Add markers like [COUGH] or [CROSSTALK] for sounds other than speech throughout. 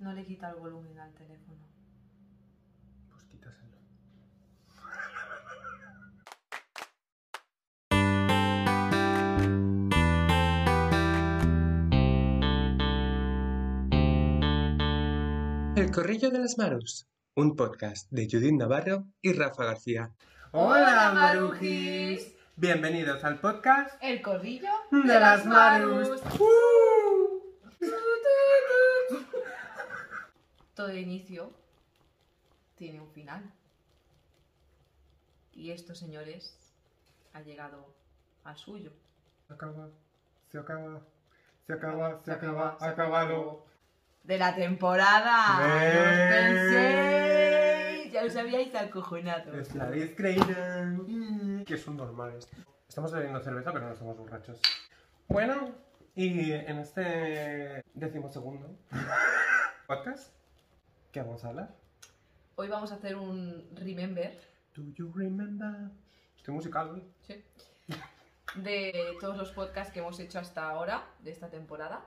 No le quita el volumen al teléfono. Pues quítaselo. El Corrillo de las Marus, un podcast de Judith Navarro y Rafa García. Hola, Marujis. Bienvenidos al podcast El corrillo de las Marus. ¡Uh! Todo inicio tiene un final. Y esto, señores, ha llegado al suyo. Se acaba, se acaba, se acaba, se acaba, ha acabado. De la temporada. ¡Eh! Os. Ya os habíais acojonado. Es la discreída. Mm, Que son normales. Estamos bebiendo cerveza, pero no somos borrachos. Bueno, y en este decimosegundo [LAUGHS] podcast, ¿qué vamos a hablar? Hoy vamos a hacer un remember Do you remember? Estoy musical hoy. Sí. De todos los podcasts que hemos hecho hasta ahora, de esta temporada.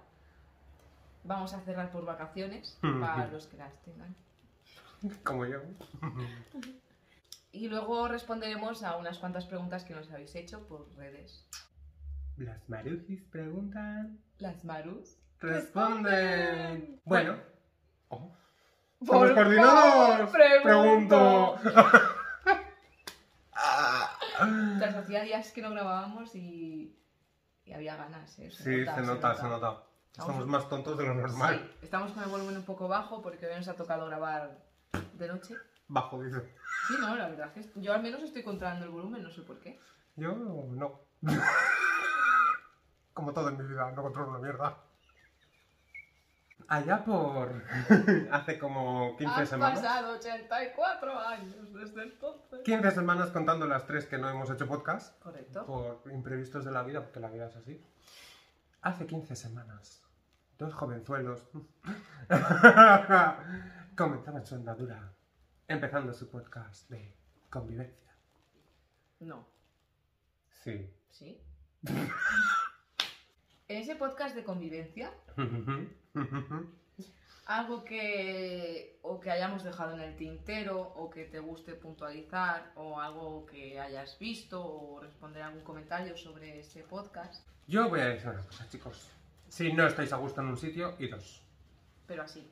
Vamos a cerrar por vacaciones, [LAUGHS] para los que las tengan. [LAUGHS] Como yo. Y luego responderemos a unas cuantas preguntas que nos habéis hecho por redes. Las Marujis preguntan. Las Marus. Responden. Bueno. Oh, ¡Somos coordinados! pregunto. [LAUGHS] Hacía días que no grabábamos y, y había ganas. ¿eh? Sí, se nota, se nota. Estamos Vamos. más tontos de lo normal. Sí, estamos con el volumen un poco bajo porque hoy nos ha tocado grabar de noche. Bajo, dice. Sí, no, la verdad es que yo al menos estoy controlando el volumen, no sé por qué. Yo no. [LAUGHS] Como todo en mi vida, no controlo una mierda. Allá por. [LAUGHS] hace como 15 Han semanas. pasado 84 años desde entonces. 15 semanas contando las tres que no hemos hecho podcast. Correcto. Por imprevistos de la vida, porque la vida es así. Hace 15 semanas, dos jovenzuelos [LAUGHS] comenzaban su andadura, empezando su podcast de convivencia. No, Sí. ¿sí? [LAUGHS] en ese podcast de convivencia, algo que o que hayamos dejado en el tintero o que te guste puntualizar o algo que hayas visto o responder algún comentario sobre ese podcast, Yo voy a decir una cosa, chicos. Si no estáis a gusto en un sitio, iros. pero así.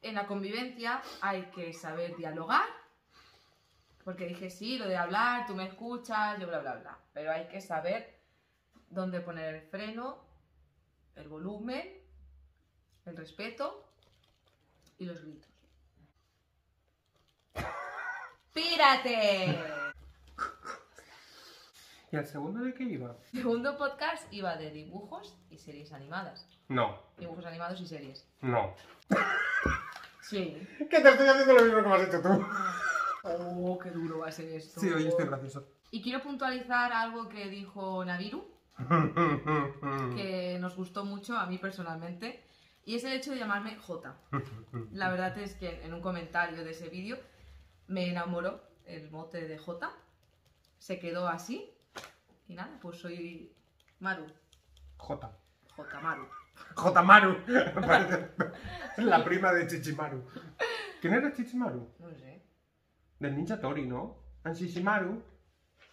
En la convivencia hay que saber dialogar, porque dije sí, lo de hablar, tú me escuchas, yo bla bla bla, pero hay que saber dónde poner el freno, el volumen, el respeto y los gritos. ¡Pírate! [LAUGHS] ¿Y el segundo de qué iba? Segundo podcast iba de dibujos y series animadas. No, Dibujos animados y series. no. Sí. Que te estoy haciendo lo mismo que me has hecho tú. Oh, qué duro va a ser esto. Sí, hoy estoy gracioso. Y quiero puntualizar algo que dijo Naviru, [LAUGHS] que nos gustó mucho a mí personalmente, y es el hecho de llamarme J. La verdad es que en un comentario de ese vídeo me enamoró el mote de J, se quedó así, y nada, pues soy Maru, J. J Maru. J. Maru. [LAUGHS] La prima de Chichimaru. ¿Quién era Chichimaru? No sé, Del Ninja Tori, ¿no? ¿En Shishimaru?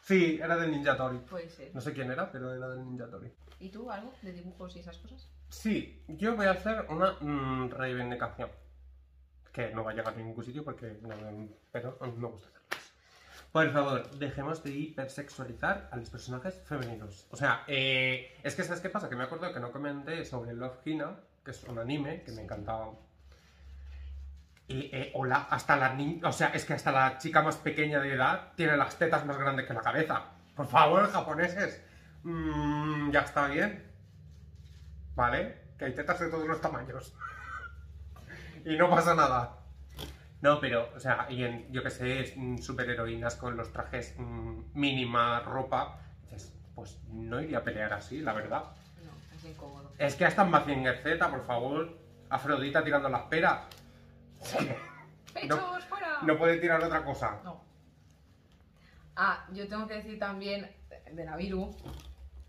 Sí, era del Ninja Tori. puede ser. No sé quién era, pero era del Ninja Tori. ¿Y tú algo de dibujos y esas cosas? Sí, yo voy a hacer una mm, reivindicación. Que no va a llegar a ningún sitio porque no, pero me gusta hacerlas. Por favor, dejemos de hipersexualizar a los personajes femeninos. O sea, eh, es que ¿sabes qué pasa? Que me acuerdo que no comenté sobre Love Hina, que es un anime que me encantaba. Y, eh, hola, hasta la niña, o sea, es que hasta la chica más pequeña de edad tiene las tetas más grandes que la cabeza. Por favor, japoneses, Mm, ya está bien. ¿Vale? Que hay tetas de todos los tamaños. [LAUGHS] y no pasa nada. No, pero, o sea, y en, yo que sé, es, mm, superheroínas con los trajes mm, mínima ropa, dices, pues no iría a pelear así, la verdad. No, es incómodo. Es que hasta en Mazinger Z, por favor, Afrodita tirando las peras. ¡Pechos fuera! No puede tirar otra cosa. No. Ah, yo tengo que decir también de Naviru,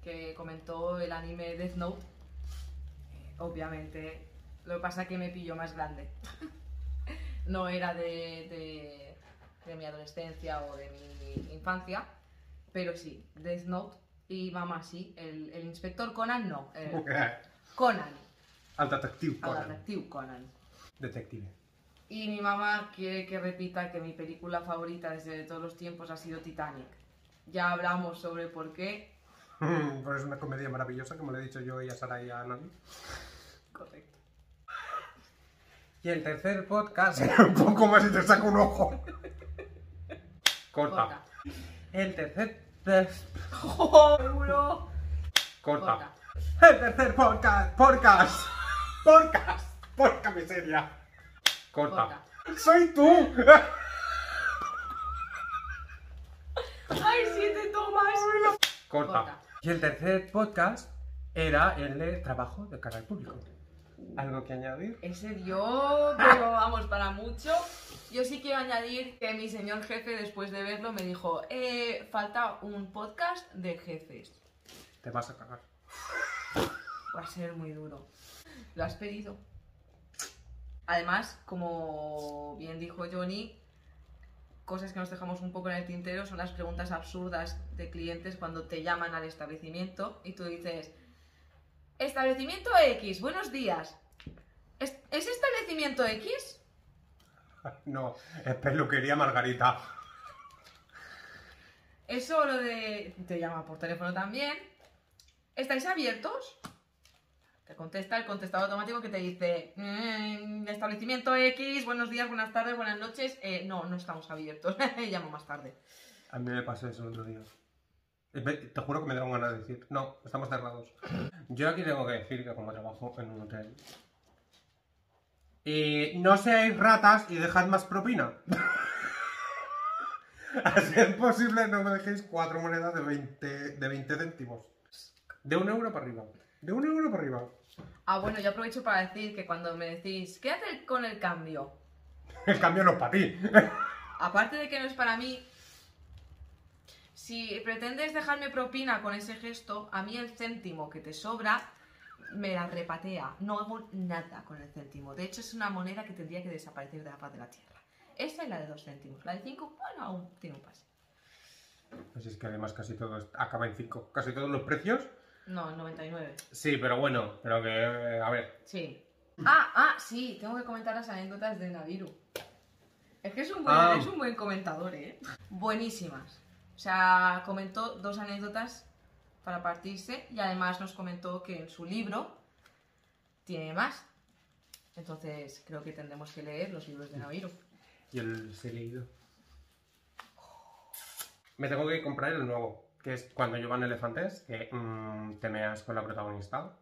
que comentó el anime Death Note. Eh, Obviamente Lo que pasa es que me pilló más grande. [LAUGHS] no era de, de, de mi adolescencia o de mi infancia, pero sí, Death Note y mamá sí. El, el inspector Conan no. el Conan. Al detective Al Conan. detective Conan. Detective. Y mi mamá quiere que repita que mi película favorita desde todos los tiempos ha sido Titanic. Ya hablamos sobre por qué. Pues es una comedia maravillosa, como le he dicho yo y a Sara y a Nani. Correcto. Y el tercer podcast, [LAUGHS] un poco más y te saco un ojo. Corta. Corta. El tercer... [LAUGHS] Corta. Corta. El tercer podcast. Podcast. Podcast. Porca miseria. Corta. ¡Soy tú! ¡Ay, siete tomas! Corta. Corta. Y el tercer podcast era el de trabajo de cara al público. ¿Algo que añadir? Ese dio, pero vamos, para mucho. Yo sí quiero añadir que mi señor jefe, después de verlo, me dijo: eh, falta un podcast de jefes. Te vas a cagar. Va a ser muy duro. ¿Lo has pedido? Además, como bien dijo Johnny, cosas que nos dejamos un poco en el tintero son las preguntas absurdas de clientes cuando te llaman al establecimiento y tú dices, establecimiento X, buenos días. ¿Es, ¿es establecimiento X? [LAUGHS] No, es peluquería Margarita. Eso lo de... Te llama por teléfono también. ¿Estáis abiertos? Te contesta el contestador automático que te dice "Mm, establecimiento X, buenos días, buenas tardes, buenas noches. Eh, no, no estamos abiertos. [LAUGHS] Llamo más tarde. A mí me pasó eso el otro día. Eh, Te juro que me dieron ganas de decir, no, estamos cerrados. [LAUGHS] Yo aquí tengo que decir que como trabajo en un hotel... eh, no seáis ratas y dejad más propina. [LAUGHS] A ser posible, no me dejéis cuatro monedas de 20, de 20 céntimos. De un euro para arriba. De un euro para arriba. Ah, bueno, yo aprovecho para decir que cuando me decís, quédate con el cambio. [LAUGHS] El cambio no es para ti. [LAUGHS] Aparte de que no es para mí, si pretendes dejarme propina con ese gesto, a mí el céntimo que te sobra me la repatea. No hago nada con el céntimo. De hecho, es una moneda que tendría que desaparecer de la faz de la tierra. Esa es la de dos céntimos. La de cinco, bueno, aún tiene un pase. Pues es que además casi todo acaba en 5. Casi todos los precios. No, en 99. Sí, pero bueno, pero que, eh, a ver. Sí. Ah, ah, sí, tengo que comentar las anécdotas de Naviru. Es que es un buen, Ah. es un buen comentador, ¿eh? Buenísimas. O sea, comentó dos anécdotas para partirse y además nos comentó que en su libro tiene más. Entonces creo que tendremos que leer los libros de Naviru. Yo los he leído. Me tengo que comprar el nuevo, que es cuando llevan elefantes, que mm, te meas con la protagonista. O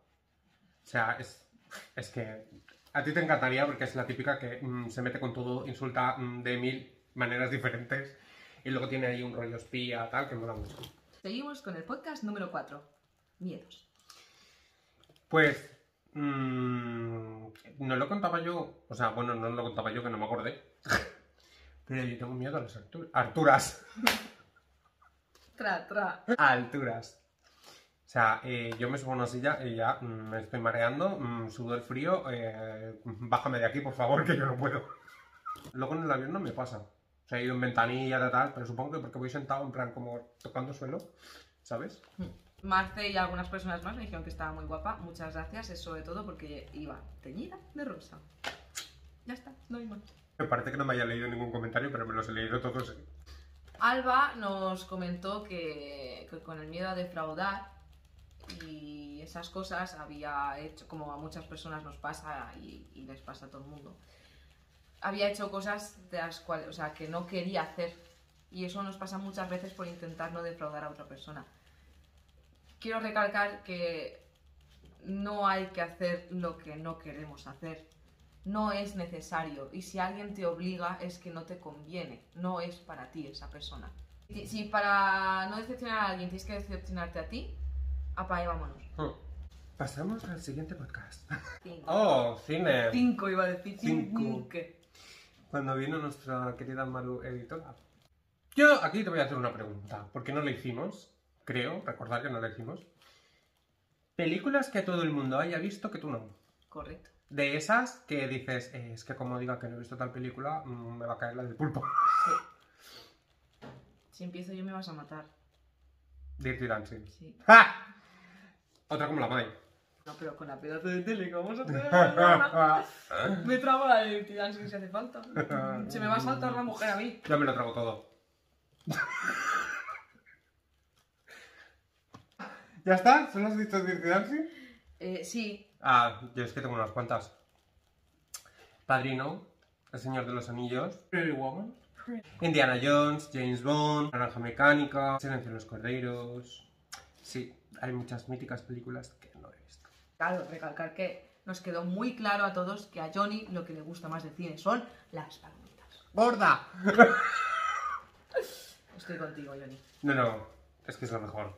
sea, es, es que a ti te encantaría porque es la típica que mm, se mete con todo, insulta mm, de mil maneras diferentes y luego tiene ahí un rollo espía, tal, que mola mucho. Seguimos con el podcast número 4. Miedos. Pues, mm, no lo contaba yo, o sea, bueno, no lo contaba yo que no me acordé, [LAUGHS] pero yo tengo miedo a las alturas. [LAUGHS] Tra, tra. a alturas. O sea, eh, yo me subo a una silla y ya mm, me estoy mareando, mm, sudor frío, eh, bájame de aquí, por favor, que yo no puedo. Luego en el avión no me pasa. O sea, he ido en ventanilla de tal, pero supongo que porque voy sentado en plan como tocando suelo, ¿sabes? Marce y algunas personas más me dijeron que estaba muy guapa. Muchas gracias, es sobre todo porque iba teñida de rosa. Ya está, no hay más. Me parece que no me haya leído ningún comentario, pero me los he leído todos. Alba nos comentó que, con el miedo a defraudar y esas cosas había hecho, como a muchas personas nos pasa y, y les pasa a todo el mundo, había hecho cosas de las cuales, o sea, que no quería hacer. Y eso nos pasa muchas veces por intentar no defraudar a otra persona. Quiero recalcar que no hay que hacer lo que no queremos hacer. No es necesario. Y si alguien te obliga es que no te conviene. No es para ti esa persona. Si, para no decepcionar a alguien tienes que decepcionarte a ti, apa, vámonos. Hmm. Pasamos al siguiente podcast. Cinco. [LAUGHS] ¡Oh, cine! Cinco iba a decir. Cinco. Cinco. Cuando vino nuestra querida Maru editora. Yo aquí te voy a hacer una pregunta, porque no la hicimos, creo, recordar que no la hicimos. Películas que todo el mundo haya visto que tú no. Correcto. De esas que dices, "Eh, es que como diga que no he visto tal película, mm, me va a caer la del pulpo. Sí. [LAUGHS] Si empiezo yo me vas a matar. Dirty Dancing. Sí. ¡Ja! Otra como la Mai. No, pero con la pedazo de tele que vamos a tener. [LAUGHS] me traba la de Dirty Dancing si hace falta. Se me va a saltar la mujer a mí. Ya me lo trago todo. [LAUGHS] ¿Ya está? ¿Solo has visto Dirty Dancing? Eh, sí. Ah, yo es que tengo unas cuantas. Padrino, El Señor de los Anillos, Pretty Woman, Indiana Jones, James Bond, Naranja Mecánica, Silencio en los Corderos. Sí, hay muchas míticas películas que no he visto. Claro, recalcar que nos quedó muy claro a todos que a Johnny lo que le gusta más del cine son las palomitas. ¡Gorda! [LAUGHS] Estoy contigo, Johnny. No, no, es que es lo mejor.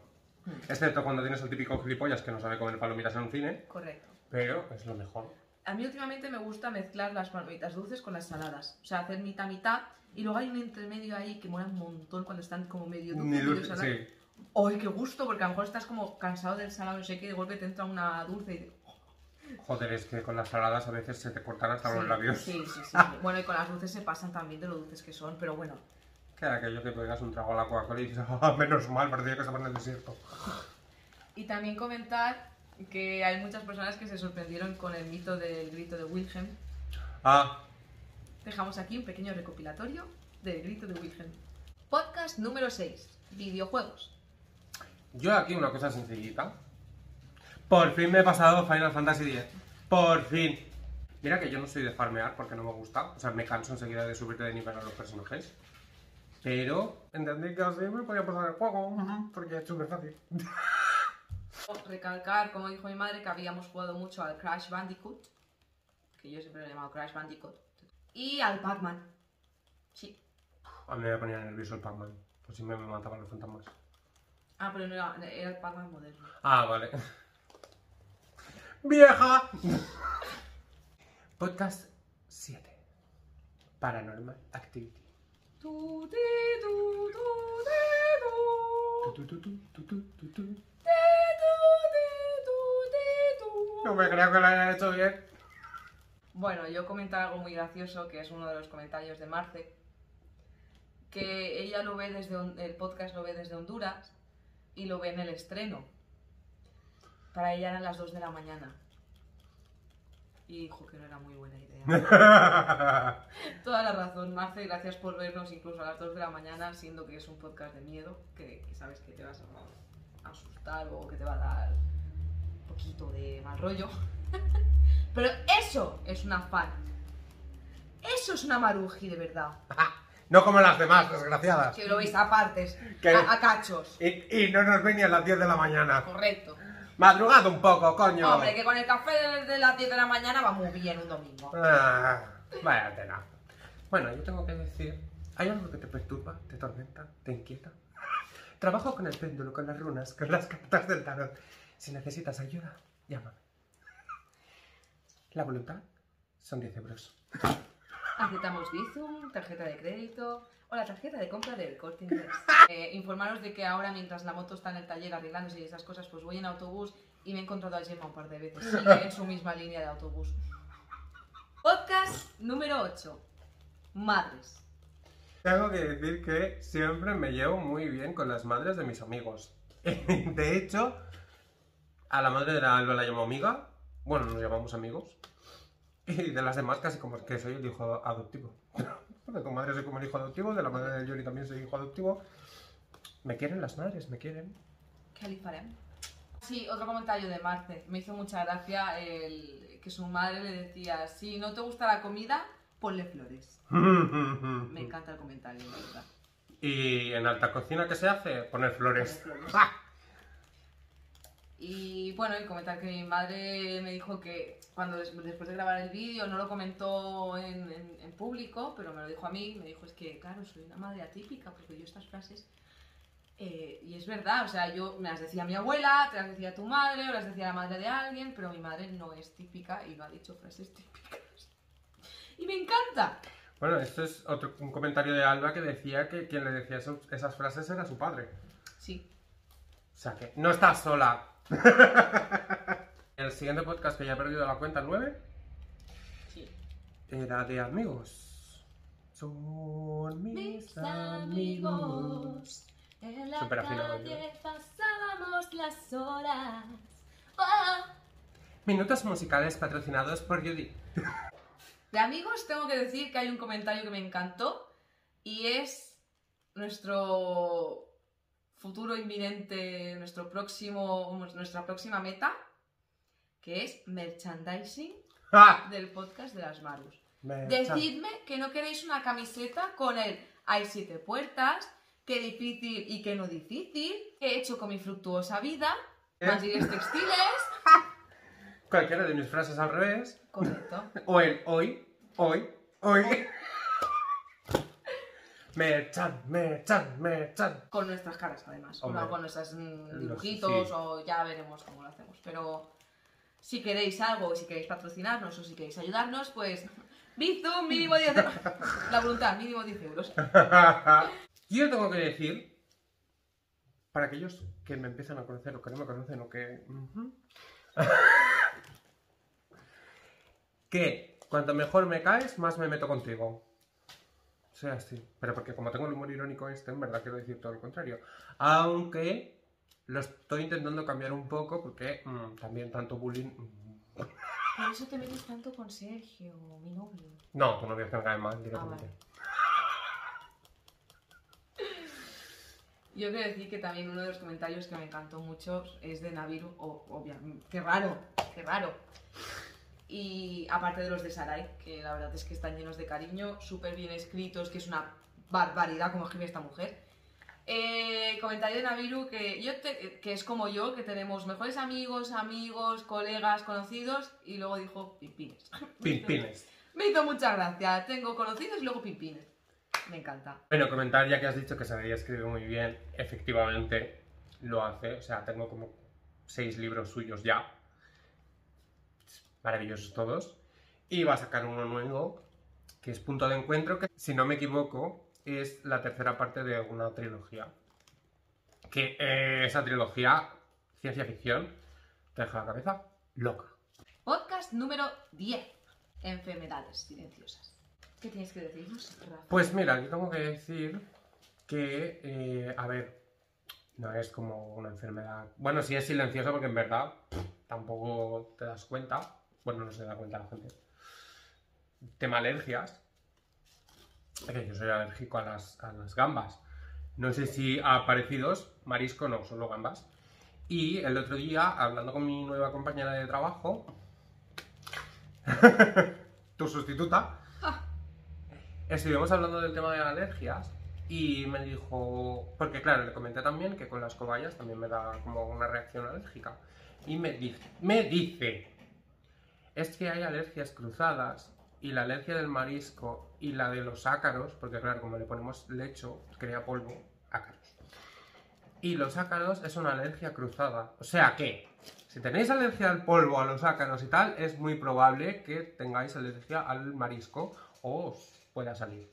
Excepto cuando tienes el típico gilipollas que no sabe comer palomitas en un cine, Correcto. Pero es lo mejor. A mí últimamente me gusta mezclar las palomitas dulces con las saladas. O sea, hacer mitad mitad. Y luego hay un intermedio ahí que mola un montón cuando están como medio dulces. Ni medio dulce, saladas. sí. ¡Ay, qué gusto! Porque a lo mejor estás como cansado del salado, no sé qué, y de golpe te entra una dulce y dices, Joder, es que con las saladas a veces se te cortan hasta los sí, labios. Sí, sí, sí. [LAUGHS] Bueno, y con las dulces se pasan también de lo dulces que son, pero bueno. Que aquello que pegas un trago a la Coca-Cola y dices, ah, menos mal, parecía que estaba en el desierto. Y también comentar que hay muchas personas que se sorprendieron con el mito del grito de Wilhelm. Ah, Dejamos aquí un pequeño recopilatorio del grito de Wilhelm. Podcast número 6. Videojuegos. yo aquí una cosa sencillita. Por fin me he pasado Final Fantasy X. Por fin. Mira que yo no soy de farmear porque no me gusta. O sea, me canso enseguida de subirte de nivel a los personajes. Pero entendí que así me podía pasar el juego. Porque es súper fácil. [LAUGHS] Recalcar, como dijo mi madre, que habíamos jugado mucho al Crash Bandicoot. Que yo siempre lo he llamado Crash Bandicoot. Y al Pac-Man. Sí. A mí me ponía nervioso el Pac-Man. Pues si me mataban los fantasmas. Ah, pero no era, era el Pac-Man moderno. Ah, vale. ¡Vieja! [LAUGHS] Podcast 7. Paranormal Activity. Tu, ti, tu, tu, ti, tu. Tu, tu, tu, tu, tu, tu, tu. No me creo que lo haya hecho bien. Bueno, yo comentar algo muy gracioso, que es uno de los comentarios de Marce, que ella lo ve desde, el podcast lo ve desde Honduras y lo ve en el estreno. Para ella eran las 2 de la mañana. Y dijo que no era muy buena idea. [LAUGHS] Toda la razón, Marce, gracias por vernos incluso a las 2 de la mañana, siendo que es un podcast de miedo, que, que sabes que te vas a asustar o que te va a dar un poquito de mal rollo. [LAUGHS] Pero eso es una fan. Eso es una maruji de verdad. no como las demás, desgraciadas. Que lo veis a partes, Que- a, a cachos. Y, y no nos ven ni a las 10 de la mañana. Correcto. Madrugado un poco, coño. Hombre, que con el café de, de las 10 de la mañana va muy bien un domingo. Ah, vaya tela. Bueno, yo tengo que decir, ¿hay algo que te perturba, te tormenta, te inquieta? Trabajo con el péndulo, con las runas, con las cartas del tarot. Si necesitas ayuda, llámame. La voluntad son 10 euros. Aceptamos Bizum, tarjeta de crédito o la tarjeta de compra del corte inglés. [LAUGHS] Eh, informaros de que ahora, mientras la moto está en el taller arreglándose y esas cosas, pues voy en autobús y me he encontrado a Gemma un par de veces. Sigue en su misma línea de autobús. Podcast número 8. Madres. Tengo que decir que siempre me llevo muy bien con las madres de mis amigos. [LAUGHS] De hecho, a la madre de la Alba la llamo amiga. Bueno, nos llamamos amigos. Y de las demás casi como que soy el hijo adoptivo. De tu madre soy como el hijo adoptivo, de la madre de Yuri también soy hijo adoptivo. Me quieren las madres, me quieren. ¿Qué le farem? Sí, otro comentario de Marce. Me hizo mucha gracia el, que su madre le decía, si no te gusta la comida, ponle flores. [LAUGHS] Me encanta el comentario, la verdad. Y en alta cocina, ¿qué se hace? Poner flores. Poner flores. [LAUGHS] ¡Ah! Y bueno, y comentar que mi madre me dijo que cuando des- después de grabar el vídeo no lo comentó en, en- en público, pero me lo dijo a mí, me dijo es que claro, soy una madre atípica porque yo estas frases... eh, y es verdad, o sea, yo me las decía mi abuela, te las decía tu madre, o las decía la madre de alguien, pero mi madre no es típica y no ha dicho frases típicas. Y me encanta. Bueno, esto es otro, un comentario de Alba que decía que quien le decía eso- esas frases era su padre. Sí. O sea que no estás sola. [LAUGHS] el siguiente podcast que ya he perdido la cuenta, el 9. era de amigos. Son mis, Mis amigos. en la Súper afinado calle pasábamos las horas. Oh. Minutos musicales patrocinados por Judy. De amigos tengo que decir que hay un comentario que me encantó y es nuestro futuro inminente, nuestro próximo, nuestra próxima meta, que es merchandising ¡Ah! del podcast de las Marus. Me- Decidme que no queréis una camiseta con el hay siete puertas, qué difícil y qué no difícil, qué he hecho con mi fructuosa vida, ¿Eh? textiles. [LAUGHS] Cualquiera de mis frases al revés. Correcto. [LAUGHS] O el hoy, hoy, hoy. [LAUGHS] Merchan, merchan, merchan. Con nuestras caras, además. Hombre. No con nuestros mm, dibujitos sí. o ya veremos cómo lo hacemos. Pero si queréis algo, si queréis patrocinarnos o si queréis ayudarnos, pues Bizum, mínimo 10 euros. [LAUGHS] La voluntad, mínimo 10 euros. Yo tengo que decir, para aquellos que me empiezan a conocer o que no me conocen o que... que cuanto mejor me caes, más me meto contigo. Sea así. Pero porque como tengo el humor irónico este, en verdad quiero decir todo lo contrario. Aunque lo estoy intentando cambiar un poco porque mm, también tanto bullying... mm, Por eso te metes tanto con Sergio, mi novio. No, tu novio es que me cae mal directamente. vale. Yo quiero decir que también uno de los comentarios que me encantó mucho es de Naviru, o obviamente, qué raro, qué raro. Y aparte de los de Sarai, que la verdad es que están llenos de cariño, súper bien escritos, que es una barbaridad como escribe esta mujer. Eh, comentario de Naviru que, yo te- que es como yo, que tenemos mejores amigos, amigos, colegas, conocidos, y luego dijo pimpines. Pimpines. [LAUGHS] Me hizo mucha gracia. Tengo conocidos y luego pimpines. Me encanta. Bueno, comentar ya que has dicho que Sarai escribe muy bien, efectivamente lo hace. O sea, tengo como seis libros suyos ya. Maravillosos todos. Y va a sacar uno nuevo, que es Punto de Encuentro, que si no me equivoco es la tercera parte de una trilogía. Que eh, esa trilogía, ciencia ficción, te deja la cabeza loca. Podcast número 10. Enfermedades silenciosas. ¿Qué tienes que decirnos, Rafa? Pues mira, yo tengo que decir que, eh, a ver, no es como una enfermedad. Bueno, sí es silenciosa porque en verdad pff, tampoco te das cuenta. Bueno, no se da cuenta la gente. Tema alergias. Que yo soy alérgico a las, a las gambas. No sé si a parecidos, marisco no, solo gambas. Y el otro día, hablando con mi nueva compañera de trabajo, [LAUGHS] tu sustituta, estuvimos hablando del tema de alergias y me dijo, porque claro, le comenté también que con las cobayas también me da como una reacción alérgica. Y me dice, me dice, es que hay alergias cruzadas y la alergia del marisco y la de los ácaros, porque claro, como le ponemos lecho, crea polvo, ácaros. Y los ácaros es una alergia cruzada. O sea que, si tenéis alergia al polvo, a los ácaros y tal, es muy probable que tengáis alergia al marisco o os pueda salir.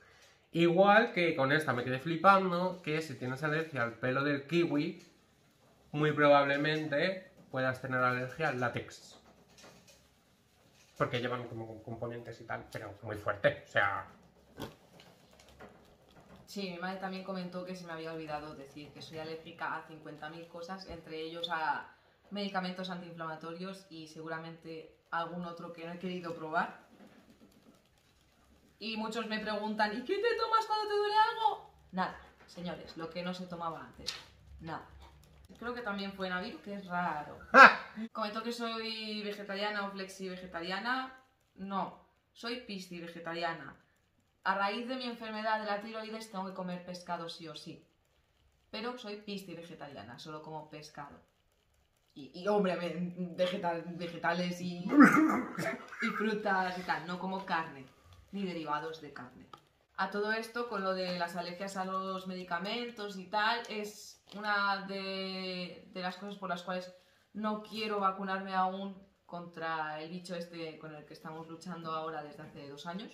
Igual que con esta me quedé flipando, que si tienes alergia al pelo del kiwi, muy probablemente puedas tener alergia al látex. Porque llevan como componentes y tal, pero muy fuerte. O sea, Sí, mi madre también comentó que se me había olvidado decir que soy alérgica a 50.000 cosas, entre ellos a medicamentos antiinflamatorios y seguramente algún otro que no he querido probar. Y muchos me preguntan, ¿y qué te tomas cuando te duele algo? Nada, señores, lo que no se tomaba antes. Nada. Creo que también fue Naviru, que es raro. ¡ah! Comentó que soy vegetariana o flexi vegetariana. No, soy pisci vegetariana. A raíz de mi enfermedad de la tiroides tengo que comer pescado sí o sí. Pero soy pisci vegetariana, solo como pescado. Y, y, hombre, ve- vegetal- vegetales y, y frutas y tal, no como carne, ni derivados de carne. A todo esto, con lo de las alergias a los medicamentos y tal, es una de, las cosas por las cuales no quiero vacunarme aún contra el bicho este con el que estamos luchando ahora desde hace dos años.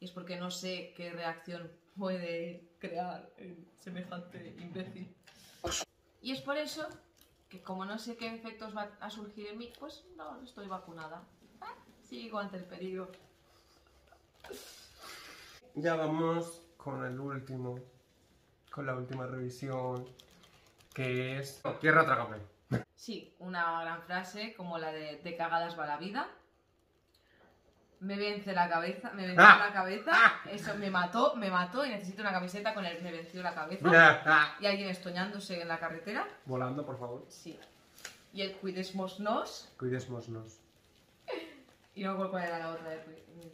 Y es porque no sé qué reacción puede crear el semejante imbécil. Y es por eso que como no sé qué efectos van a surgir en mí, pues no estoy vacunada. Ah, Sigo ante el peligro. Ya vamos con el último, con la última revisión, que es oh, Tierra Trágame. Sí, una gran frase como la de de cagadas va la vida. Me vence la cabeza, me venció Ah. la cabeza. Ah. Eso me mató, me mató y necesito una camiseta con el me venció la cabeza. Ah, Y alguien estoñándose en la carretera. Volando, por favor. Sí. Y el cuidesmosnos. Cuidémonos. Y no me acuerdo cuál era la otra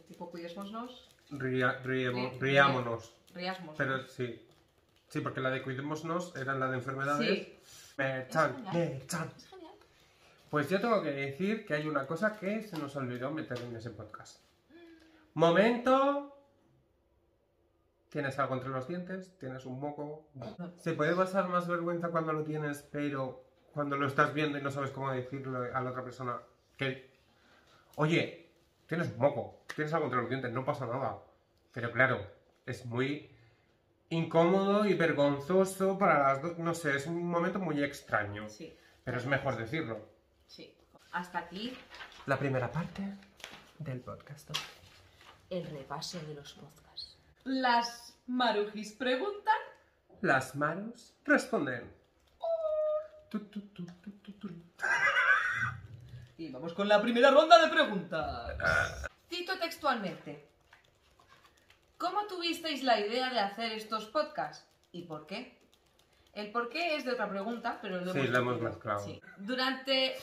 tipo cuidesmosnos. Ría, riemo- Ri- riámonos. Riasmos. Pero sí. Sí, porque la de cuidémonos era la de enfermedades. Sí. Me echan, genial. me echan. Es genial. Pues yo tengo que decir que hay una cosa que se nos olvidó meter en ese podcast. Momento. Tienes algo entre los dientes, tienes un moco. Se puede pasar más vergüenza cuando lo tienes, pero cuando lo estás viendo y no sabes cómo decirle a la otra persona que, oye, tienes un moco, tienes algo entre los dientes, no pasa nada. Pero claro, es muy incómodo y vergonzoso para las dos. No sé, es un momento muy extraño. Sí, Pero es mejor decirlo. sí. Hasta aquí La primera parte del podcast. el repaso de los podcasts. Las marujis preguntan. Las manos responden. Tu, tu, tu, tu, tu, tu. Y vamos con la primera ronda de preguntas. Cito textualmente. ¿Cómo tuvisteis la idea de hacer estos podcasts? ¿Y por qué? El por qué es de otra pregunta, pero lo Sí, hemos lo hemos mezclado. Sí. Durante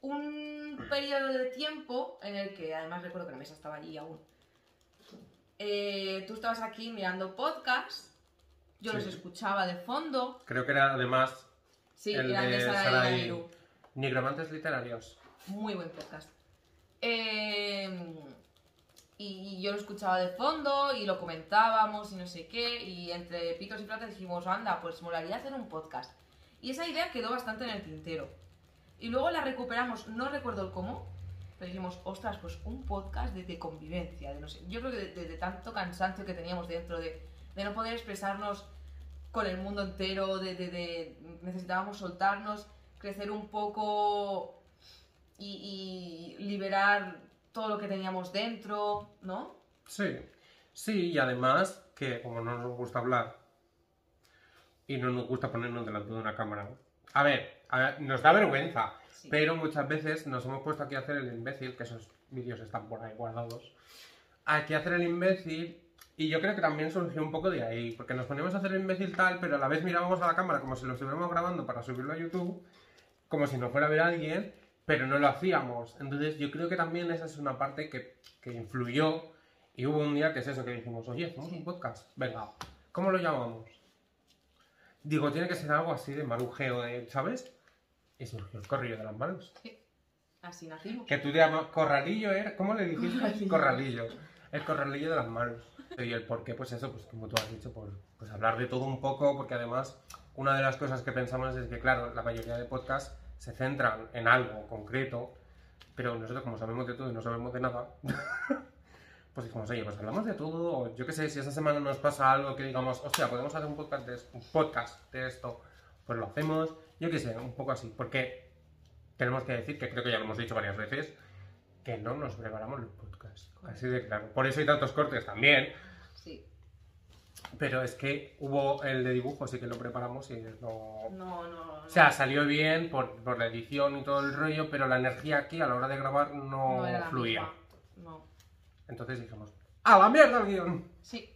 un periodo de tiempo en el que, además recuerdo que la mesa estaba allí aún, eh, tú estabas aquí mirando podcasts, yo Sí. los escuchaba de fondo. Creo que era además Sí, el eran de de Sara y. Nigromantes Literarios. Muy buen podcast. Eh, y, yo lo escuchaba de fondo y lo comentábamos y no sé qué. Y entre picos y platos dijimos, anda, pues molaría hacer un podcast. Y esa idea quedó bastante en el tintero. Y luego la recuperamos, no recuerdo el cómo, pero dijimos, ostras, pues un podcast de, convivencia, de no sé. Yo creo que de, tanto cansancio que teníamos dentro, de, no poder expresarnos con el mundo entero, de, necesitábamos soltarnos, crecer un poco y liberar todo lo que teníamos dentro, ¿no? Sí, sí, y además que como no nos gusta hablar y no nos gusta ponernos delante de una cámara. A ver, a ver, nos da vergüenza, Sí. pero muchas veces nos hemos puesto aquí a hacer el imbécil, que esos vídeos están por ahí guardados. Aquí a hacer el imbécil y yo creo que también surgió un poco de ahí, porque nos poníamos a hacer el imbécil tal, pero a la vez mirábamos a la cámara como si lo estuviéramos grabando para subirlo a YouTube, como si no fuera a ver a alguien, pero no lo hacíamos. Entonces yo creo que también esa es una parte que, que influyó y hubo un día que es eso, que dijimos, oye, hacemos un podcast, venga, ¿cómo lo llamamos? Digo, tiene que ser algo así de marujeo, de, ¿sabes? Y surgió el corrillo de las manos. Sí. Así nacimos. Que tú te llamas corralillo, ¿era? ¿Cómo le dijiste? Corralillo. Corralillo. El corralillo de las manos. Y el por qué, pues eso, pues como tú has dicho, por pues hablar de todo un poco, porque además una de las cosas que pensamos es que, claro, la mayoría de podcasts se centran en algo concreto, pero nosotros como sabemos de todo y no sabemos de nada, [LAUGHS] pues dijimos, oye, pues hablamos de todo, o yo qué sé, si esa semana nos pasa algo que digamos, hostia, podemos hacer un podcast de, un podcast de esto, pues lo hacemos, yo qué sé, un poco así, porque tenemos que decir, que creo que ya lo hemos dicho varias veces, que no nos preparamos los podcasts, así de claro. Por eso hay tantos cortes también. Pero es que hubo el de dibujo, sí que lo preparamos y no... No, no, no. O sea, salió bien por, por la edición y todo el rollo, pero la energía aquí a la hora de grabar no, fluía. No. Entonces dijimos, ¡a la mierda el guion! Sí.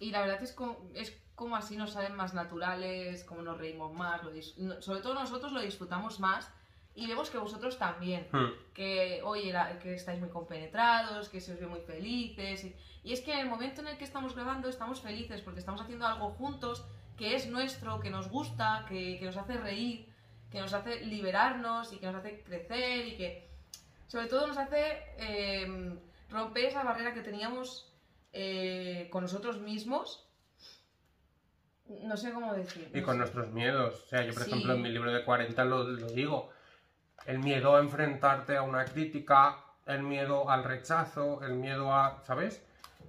Y la verdad es como, es como así nos salen más naturales, como nos reímos más, lo sobre todo nosotros lo disfrutamos más y vemos que vosotros también. Hmm. que oye, la- que estáis muy compenetrados, que se os ve muy felices. Y, y es que en el momento en el que estamos grabando estamos felices porque estamos haciendo algo juntos que es nuestro, que nos gusta, que, que nos hace reír, que nos hace liberarnos y que nos hace crecer y que sobre todo nos hace eh, romper esa barrera que teníamos eh, con nosotros mismos. No sé cómo decir. Y con sé. nuestros miedos. O sea, yo, por Sí. ejemplo, en mi libro de 40 lo, lo digo. El miedo a enfrentarte a una crítica, el miedo al rechazo, el miedo a... ¿Sabes?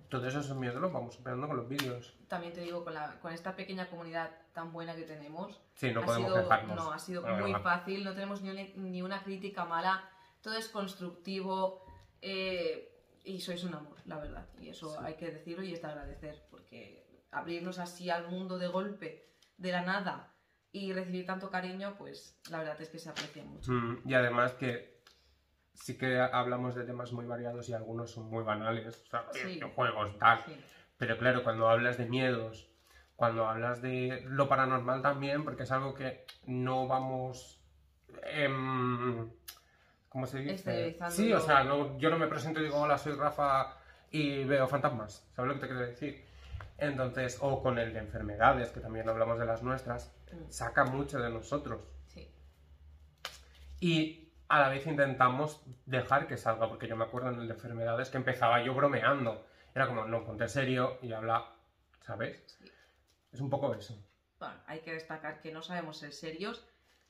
Todos esos miedos los vamos superando con los vídeos. También te digo, con, la, con esta pequeña comunidad tan buena que tenemos, Sí, no ha podemos sido. No, ha sido muy fácil, no tenemos ni una, ni una crítica mala, todo es constructivo. eh, y sois un amor, la verdad. Y eso Sí. hay que decirlo y es de agradecer, porque abrirnos así al mundo de golpe, de la nada, y recibir tanto cariño, pues la verdad es que se aprecia mucho. Mm, y además que sí que hablamos de temas muy variados y algunos son muy banales, o sea, Sí. juegos, tal. Sí. Pero claro, cuando hablas de miedos, cuando hablas de lo paranormal también, porque es algo que no vamos... em, ¿Cómo se dice? Sí, o sea, no- yo no me presento y digo, hola, soy Rafa y veo fantasmas. ¿Sabes lo que te quiero decir? Entonces, o con el de enfermedades, que también hablamos de las nuestras, Mm, saca mucho de nosotros. sí. Y a la vez intentamos dejar que salga, porque yo me acuerdo en el de enfermedades que empezaba yo bromeando. Era como, no, ponte serio y habla, ¿sabes? Sí. Es un poco eso. Bueno, hay que destacar que no sabemos ser serios,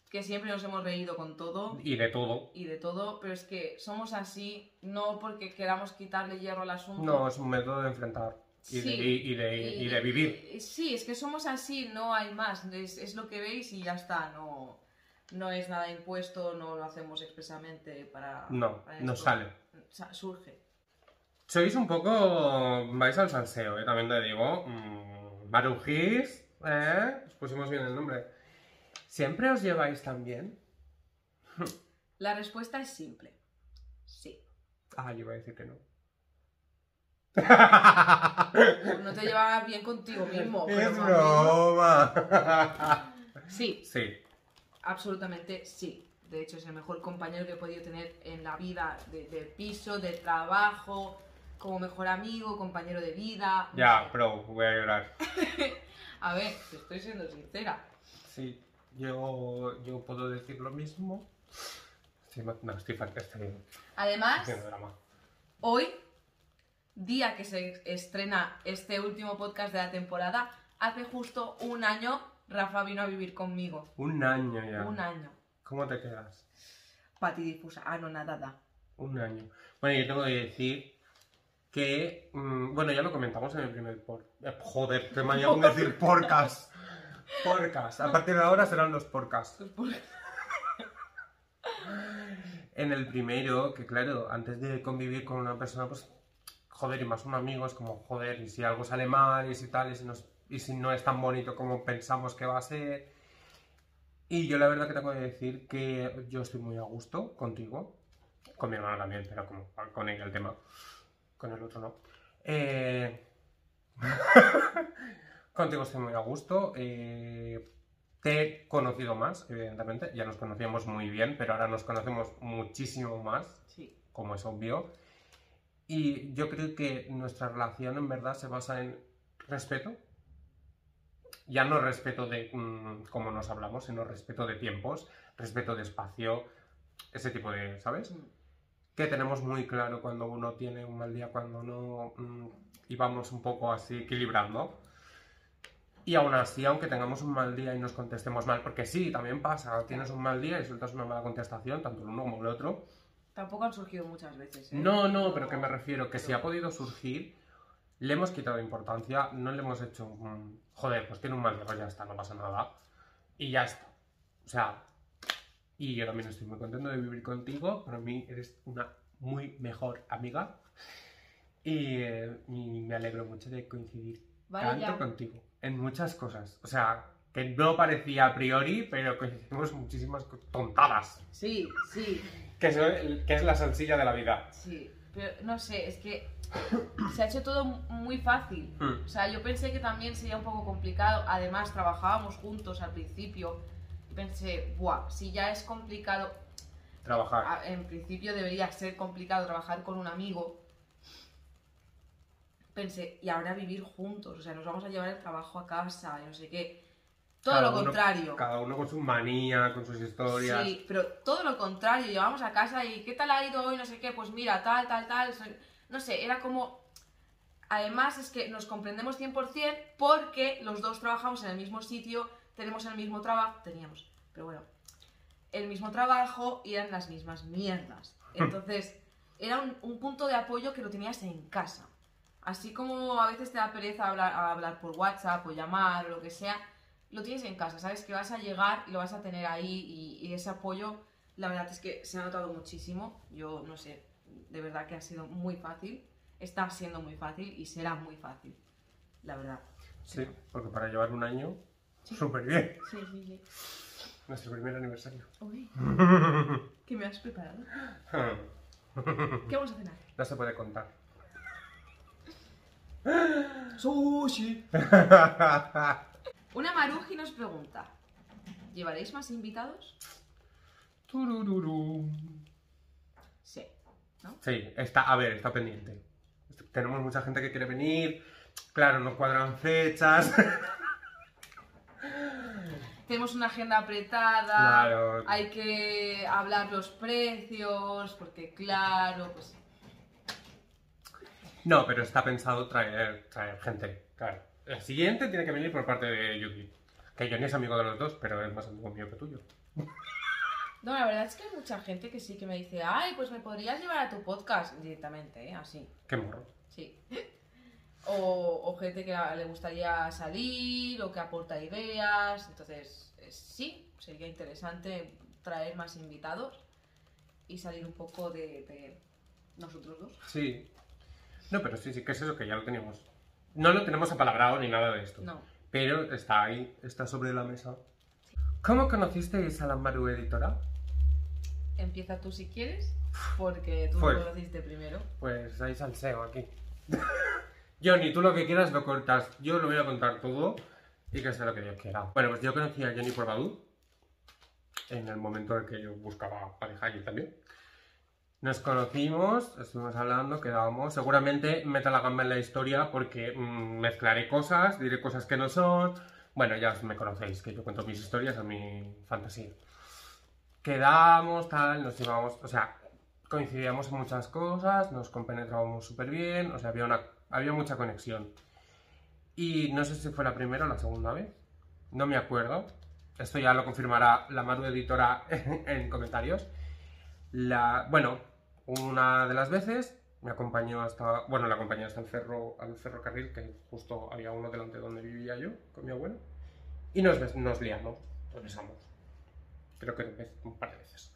que siempre nos hemos reído con todo Y de todo. y de todo, pero es que somos así no porque queramos quitarle hierro al asunto. No, es un método de enfrentar y, de, Sí. y de- y de vivir. sí, es que somos así, no hay más. Es, es lo que veis y ya está. No, no es nada impuesto, no lo hacemos expresamente para. No, para nos sale. Sa- Surge. Sois un poco... vais al salseo, ¿eh? también te digo. Mm, ¿eh? Os pusimos bien el nombre. ¿Siempre os lleváis tan bien? [LAUGHS] La respuesta es simple. Sí. Ah, yo iba a decir que no. No te llevas bien contigo mismo. pero es broma. Sí, sí. absolutamente sí. De hecho, es el mejor compañero que he podido tener en la vida de, de piso, de trabajo, como mejor amigo, compañero de vida. no Ya, sé. pero voy a llorar. [LAUGHS] A ver, te estoy siendo sincera. Sí, yo, yo puedo decir lo mismo. Sí, no, estoy, estoy Además, hoy, día que se estrena este último podcast de la temporada, hace justo un año Rafa vino a vivir conmigo. Un año ya. Un año. ¿Cómo te quedas? Patidifusa. Ah, no, nada, da. Un año. Bueno, yo tengo que decir que. mm, bueno, ya lo comentamos en el primer por. eh, joder, te me con decir [LAUGHS] podcast. Podcast. A partir de ahora serán los podcasts. [LAUGHS] En el primero, que claro, antes de convivir con una persona, pues. Joder, y más un amigo, es como, joder, y si algo sale mal, y si tal, y si, nos- y si no es tan bonito como pensamos que va a ser. Y yo la verdad que tengo que decir que yo estoy muy a gusto contigo. Con mi hermana también, pero como con ella el tema. Con el otro no. Eh, [LAUGHS] Contigo estoy muy a gusto. eh, Te he conocido más, evidentemente. Ya nos conocíamos muy bien, pero ahora nos conocemos muchísimo más, Sí. como es obvio. Y yo creo que nuestra relación en verdad se basa en respeto. Ya no respeto de mm, cómo nos hablamos, sino respeto de tiempos, respeto de espacio, ese tipo de, ¿sabes? Mm. que tenemos muy claro cuando uno tiene un mal día, cuando no, mm, y vamos un poco así equilibrando. Y aún así, aunque tengamos un mal día y nos contestemos mal, porque sí, también pasa, tienes un mal día y sueltas una mala contestación, tanto el uno como el otro. Tampoco han surgido muchas veces. ¿eh? No, no, pero que me refiero, que si ha podido surgir, le hemos quitado importancia, no le hemos hecho, un, joder, pues tiene un mal día, ya está, no pasa nada. Y ya está. O sea, y yo también estoy muy contento de vivir contigo, para mí eres una muy mejor amiga. Y, eh, y me alegro mucho de coincidir Vale, tanto ya. contigo en muchas cosas. O sea, que no parecía a priori, pero coincidimos muchísimas co- tontadas. Sí, sí, Que es, que la salsilla de la vida. sí. Pero no sé, es que se ha hecho todo muy fácil. Mm. O sea, yo pensé que también sería un poco complicado. Además, trabajábamos juntos al principio. Pensé, buah, si ya es complicado. Trabajar. En principio debería ser complicado trabajar con un amigo. Pensé, y ahora vivir juntos. O sea, nos vamos a llevar el trabajo a casa y no sé qué. Todo Cada lo uno- contrario. Cada uno con su manía, con sus historias. Sí, pero todo lo contrario, llevamos a casa y ¿qué tal ha ido hoy? No sé qué, pues mira, tal, tal, tal. No sé, era como... Además es que nos comprendemos 100% porque los dos trabajamos en el mismo sitio, tenemos el mismo trabajo, teníamos, pero bueno, el mismo trabajo y eran las mismas mierdas. [LAUGHS] Entonces, era un, un punto de apoyo que lo tenías en casa. Así como a veces te da pereza hablar, hablar por WhatsApp o llamar o lo que sea, lo tienes en casa, sabes que vas a llegar y lo vas a tener ahí y, y ese apoyo, la verdad es que se ha notado muchísimo. Yo, no sé, de verdad que ha sido muy fácil, está siendo muy fácil y será muy fácil, la verdad. Sí, porque para llevar un año, Sí. súper bien. Sí, sí, sí. Nuestro primer aniversario. Uy, [LAUGHS] ¿qué me has preparado? [LAUGHS] ¿Qué vamos a cenar? no se puede contar. Sushi. [LAUGHS] Una Maruji nos pregunta, ¿llevaréis más invitados? Turururu. Sí, ¿no? Sí, está, a ver, está pendiente. Tenemos mucha gente que quiere venir. Claro, no cuadran fechas. [LAUGHS] Tenemos una agenda apretada, Claro. hay que hablar los precios, porque claro, pues No, pero está pensado traer, traer gente. Claro. El siguiente tiene que venir por parte de Yuki. Que Johnny es amigo de los dos, pero es más amigo mío que tuyo. No, la verdad es que hay mucha gente que sí que me dice, ay, pues me podrías llevar a tu podcast directamente, ¿eh? Así, Qué morro. sí. O, o gente que le gustaría salir o que aporta ideas. Entonces, eh, sí, sería interesante traer más invitados y salir un poco de, de nosotros dos. Sí. No, pero sí, sí, que es eso que ya lo teníamos. No lo tenemos apalabrado ni nada de esto. No. Pero está ahí, está sobre la mesa. ¿Cómo conocisteis a la Maru editora? Empieza tú si quieres, porque tú Pues. lo conociste primero. Pues hay salseo aquí. [LAUGHS] Johnny, tú lo que quieras lo cortas. Yo lo voy a contar todo y que sea lo que Dios quiera. Bueno, pues yo conocí a Johnny por Badoo en el momento en que yo buscaba pareja y también. Nos conocimos, estuvimos hablando, quedábamos. Seguramente meta la gamba en la historia porque mm, mezclaré cosas, diré cosas que no son. Bueno, ya me conocéis, que yo cuento mis historias a mi fantasía. Quedamos, tal, nos íbamos, o sea, coincidíamos en muchas cosas, nos compenetrábamos súper bien, o sea, había, una, había mucha conexión. Y no sé si fue la primera o la segunda vez, no me acuerdo. Esto ya lo confirmará la Maru editora [LAUGHS] en comentarios. La, bueno, una de las veces me acompañó hasta, bueno, la acompañé hasta el, ferro, al ferrocarril, que justo había uno delante donde vivía yo, con mi abuelo. Y nos, nos liamos, nos besamos. Creo que un par de veces.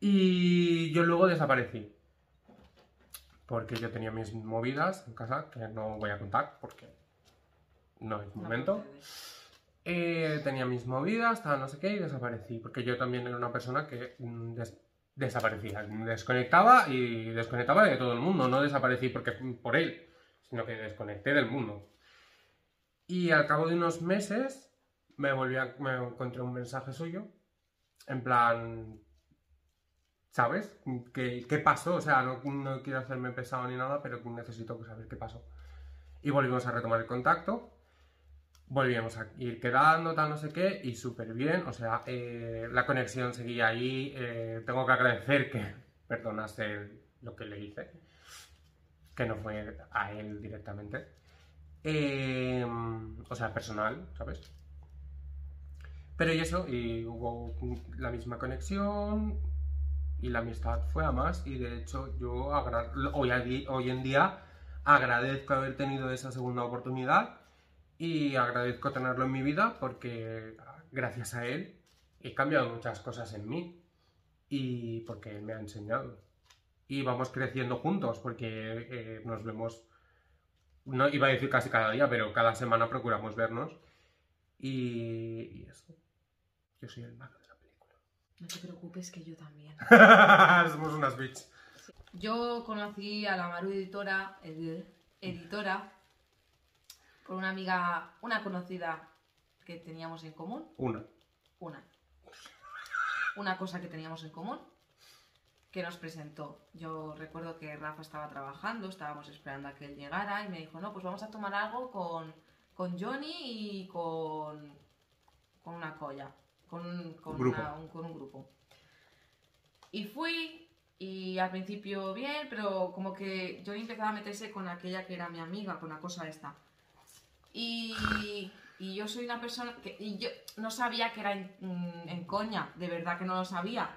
Y yo luego desaparecí. Porque yo tenía mis movidas en casa, que no voy a contar porque no es momento. Eh, tenía mis movidas, tal, no sé qué, y desaparecí. Porque yo también era una persona que mm, des- desaparecía. Desconectaba y desconectaba de todo el mundo. No desaparecí porque por él, sino que desconecté del mundo. Y al cabo de unos meses me volví a, me encontré un mensaje suyo. En plan. ¿Sabes? ¿Qué, qué pasó? O sea, no, no quiero hacerme pesado ni nada, pero necesito saber qué pasó. Y volvimos a retomar el contacto volvíamos a ir quedando, tal, no sé qué, y súper bien, o sea, eh, la conexión seguía ahí, eh, tengo que agradecer que [LAUGHS] perdonase lo que le hice, que no fue a él directamente, Eh, o sea, personal, ¿sabes? Pero y eso, y hubo la misma conexión, y la amistad fue a más, y de hecho yo hoy, hoy en día agradezco haber tenido esa segunda oportunidad, y agradezco tenerlo en mi vida porque gracias a él he cambiado muchas cosas en mí y porque él me ha enseñado. Y vamos creciendo juntos porque eh, nos vemos, no iba a decir casi cada día, pero cada semana procuramos vernos. Y, y eso. Yo soy el malo de la película. No te preocupes que yo también. [LAUGHS] Somos unas bitch. Yo conocí a la Maru editora, ed- editora por una amiga, una conocida que teníamos en común, Una. una. Una cosa que teníamos en común que nos presentó. Yo recuerdo que Rafa estaba trabajando, estábamos esperando a que él llegara y me dijo, no, pues vamos a tomar algo con, con Johnny y con, con una colla, con, con, una- un, con un grupo. Y fui y al principio bien, pero como que Johnny empezaba a meterse con aquella que era mi amiga, con la cosa esta. Y, y yo soy una persona que y yo no sabía que era en, mm, en coña, de verdad que no lo sabía.